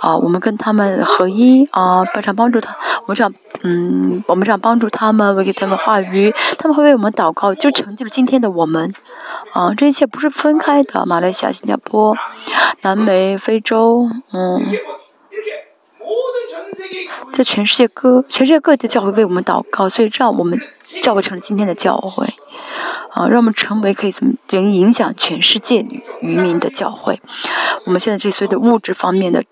啊，我们跟他们合一啊，非常帮助他。我想，嗯，我们想帮助他们，为给他们话语，他们会为我们祷告，就成就了今天的我们。啊，这一切不是分开的。马来西亚、新加坡、南美、非洲，嗯，<laughs> 在全世界各全世界各地的教会为我们祷告，所以让我们教会成了今天的教会。啊，让我们成为可以怎么能影响全世界渔民的教会。我们现在这所有的物质方面的，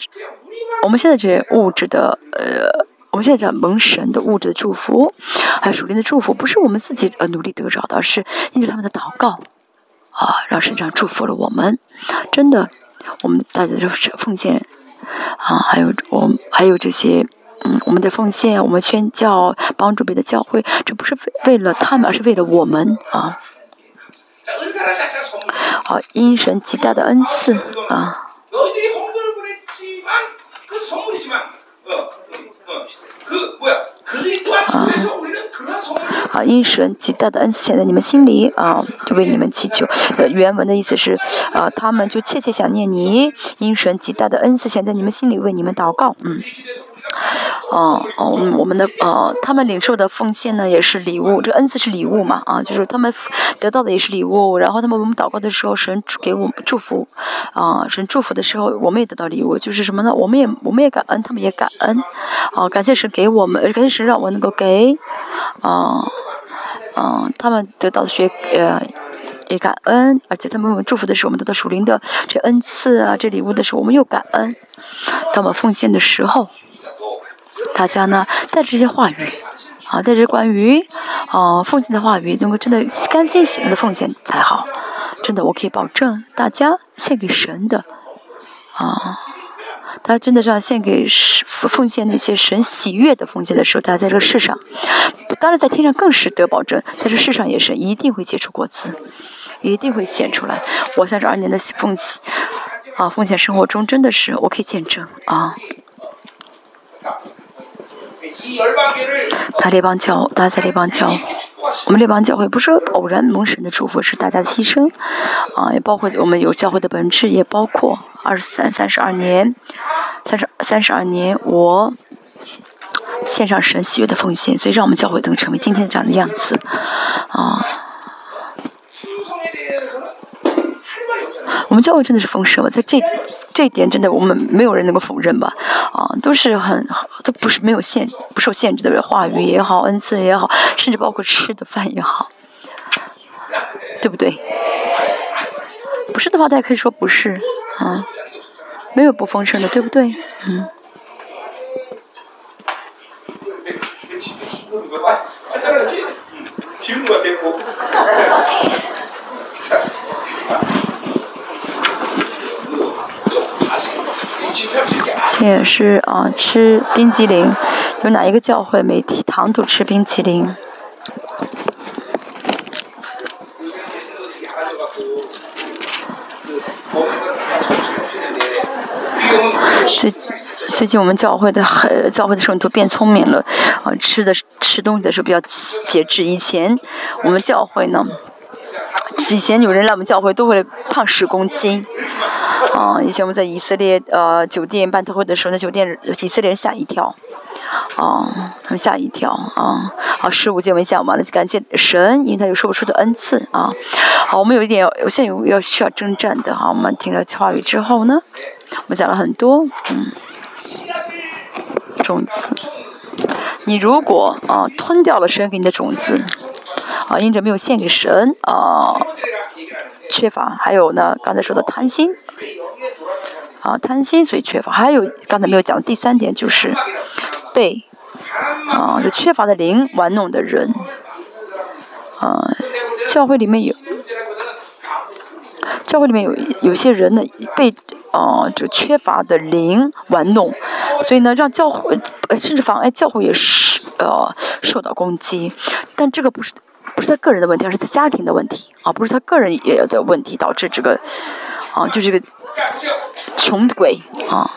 我们现在这些物质的，呃，我们现在讲蒙神的物质的祝福，还有属灵的祝福，不是我们自己呃努力得着的，而是因着他们的祷告，啊，让神这样祝福了我们。真的，我们大家就是奉献，啊，还有我还有这些。嗯，我们的奉献，我们宣教，帮助别的教会，这不是为为了他们，而是为了我们啊！好，因神极大的恩赐啊！啊，好，因神极大的恩赐显在你们心里啊，就为你们祈求。原文的意思是，啊，他们就切切想念你，因神极大的恩赐显在你们心里，为你们祷告。嗯。哦哦，我们的呃，他们领受的奉献呢，也是礼物。这个恩赐是礼物嘛？啊，就是他们得到的也是礼物。然后他们我们祷告的时候，神给我们祝福，啊，神祝福的时候，我们也得到礼物。就是什么呢？我们也我们也感恩，他们也感恩。啊，感谢神给我们，感谢神让我能够给，啊，嗯，他们得到的学呃也感恩，而且他们我们祝福的时候，我们得到属灵的这恩赐啊，这礼物的时候，我们又感恩。当我们奉献的时候。大家呢带着这些话语，啊，带着关于，啊奉献的话语，能够真的甘心喜乐的奉献才好。真的，我可以保证，大家献给神的，啊，大家真的是要献给奉献那些神喜悦的奉献的时候，大家在这个世上，当然在天上更是得保证，在这世上也是一定会结出果子，一定会显出来。我三十二年的奉献，啊，奉献生活中真的是我可以见证啊。他列邦教，大家在列邦教，我们列邦教会不是偶然蒙神的祝福，是大家的牺牲，啊，也包括我们有教会的本质，也包括二十三、三十二年，三十三十二年，我献上神喜悦的奉献，所以让我们教会能成为今天这样的样子，啊。我们教会真的是丰盛吧，在这这一点真的我们没有人能够否认吧，啊，都是很都不是没有限不受限制的话语也好，恩赐也好，甚至包括吃的饭也好，对不对？不是的话，大家可以说不是，啊，没有不丰盛的，对不对？嗯。<laughs> 且是啊，吃冰激凌，有哪一个教会每提堂都吃冰淇淋？最最近我们教会的很教会的圣徒变聪明了，啊，吃的吃东西的时候比较节制。以前我们教会呢，以前有人来我们教会都会胖十公斤。<laughs> 啊，以前我们在以色列呃酒店办特会的时候，那酒店以色列人吓一跳，哦，他们吓一跳啊！好，十五节我们讲完了，感谢神，因为他有说不出的恩赐啊。好，我们有一点，我现在有要需要征战的哈。我们听了话语之后呢，我们讲了很多，嗯，种子，你如果啊吞掉了神给你的种子，啊，因着没有献给神啊。缺乏，还有呢，刚才说的贪心，啊，贪心所以缺乏，还有刚才没有讲第三点就是被啊，这缺乏的灵玩弄的人，啊，教会里面有，教会里面有有些人呢被啊这缺乏的灵玩弄，所以呢让教会甚至妨碍教会也是呃受到攻击，但这个不是。不是他个人的问题，而是他家庭的问题啊！不是他个人也的问题导致这个啊，就这个穷鬼啊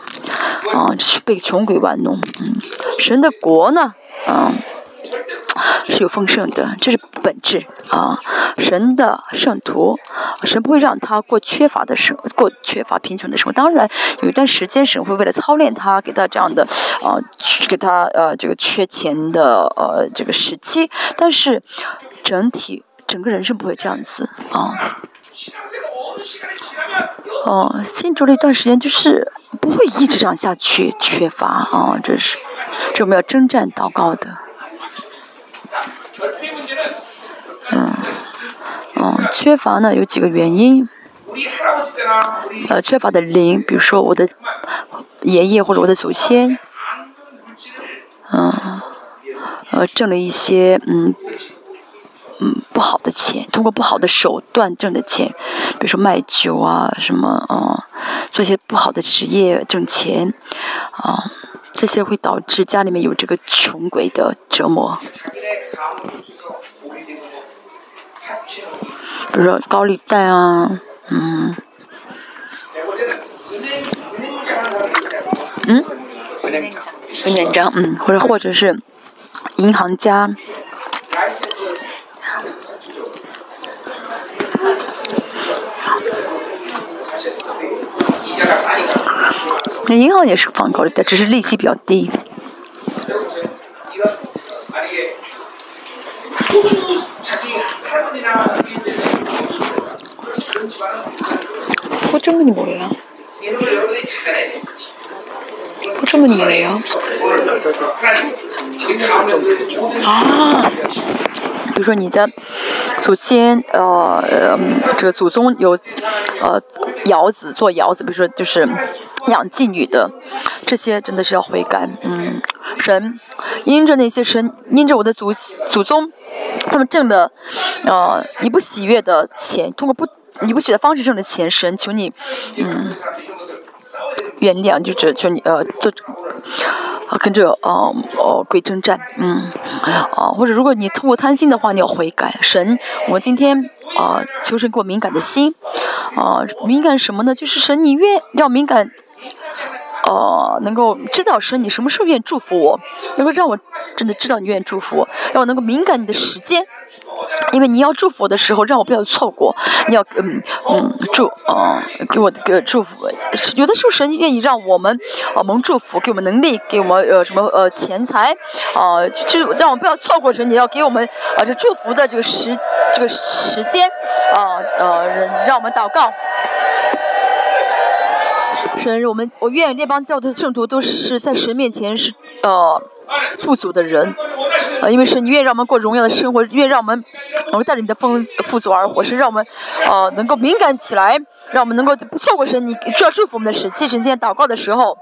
啊被穷鬼玩弄。嗯，神的国呢，嗯，是有丰盛的，这是本质啊。神的圣徒，神不会让他过缺乏的生，过缺乏贫穷的生活。当然，有一段时间，神会为了操练他，给他这样的啊，给他呃这个缺钱的呃这个时期，但是。整体整个人生不会这样子啊，哦，信主了一段时间就是不会一直这样下去，缺乏啊，这是这我们要征战祷告的，嗯，嗯，缺乏呢有几个原因，呃，缺乏的灵，比如说我的爷爷或者我的祖先，嗯，呃，挣了一些嗯。嗯，不好的钱，通过不好的手段挣的钱，比如说卖酒啊，什么嗯，做一些不好的职业挣钱，啊，这些会导致家里面有这个穷鬼的折磨。比如说高利贷啊嗯。嗯？很紧张嗯或者或者是银行家。那银行也是放高利贷只是利息比较低。 호주문이뭐예요호주문이뭐예요啊，比如说你的祖先，呃，这个祖宗有，呃，窑子做窑子，比如说就是养妓女的，这些真的是要悔改。嗯，神因着那些神因着我的祖祖宗，他们挣的，呃，你不喜悦的钱，通过不 你不觉得方式挣的钱，神求你，嗯，原谅，就只求你，呃，做。啊，跟着哦哦鬼征战，嗯，啊，或者如果你通过贪心的话，你要悔改。神，我今天啊，求神给我敏感的心，啊，敏感什么呢？就是神，你越要敏感。哦，能够知道神，你什么时候愿意祝福我？能够让我真的知道你愿意祝福我，让我能够敏感你的时间，因为你要祝福我的时候，让我不要错过。你要嗯嗯祝啊，给我个祝福。有的时候神愿意让我们啊蒙祝福，给我们能力，给我们呃什么呃钱财啊，就让我们不要错过神，你要给我们啊这祝福的这个时这个时间啊呃让我们祷告。神，我们我愿那帮教徒圣徒都是在神面前是呃富足的人，啊，因为神你愿让我们过荣耀的生活，愿让我们能够带着你的丰富足而活，是让我们呃能够敏感起来，让我们能够不错过神，你就要祝福我们的时，即神今天祷告的时候。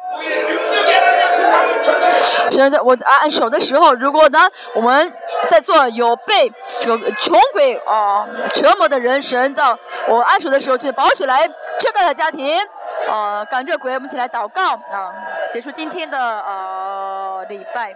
<laughs> 现在我按手的时候，如果呢我们在座有被这个穷鬼啊折磨的人，神的我按手的时候去保起来这个的家庭，呃赶着鬼，我们一起来祷告啊，结束今天的呃礼拜。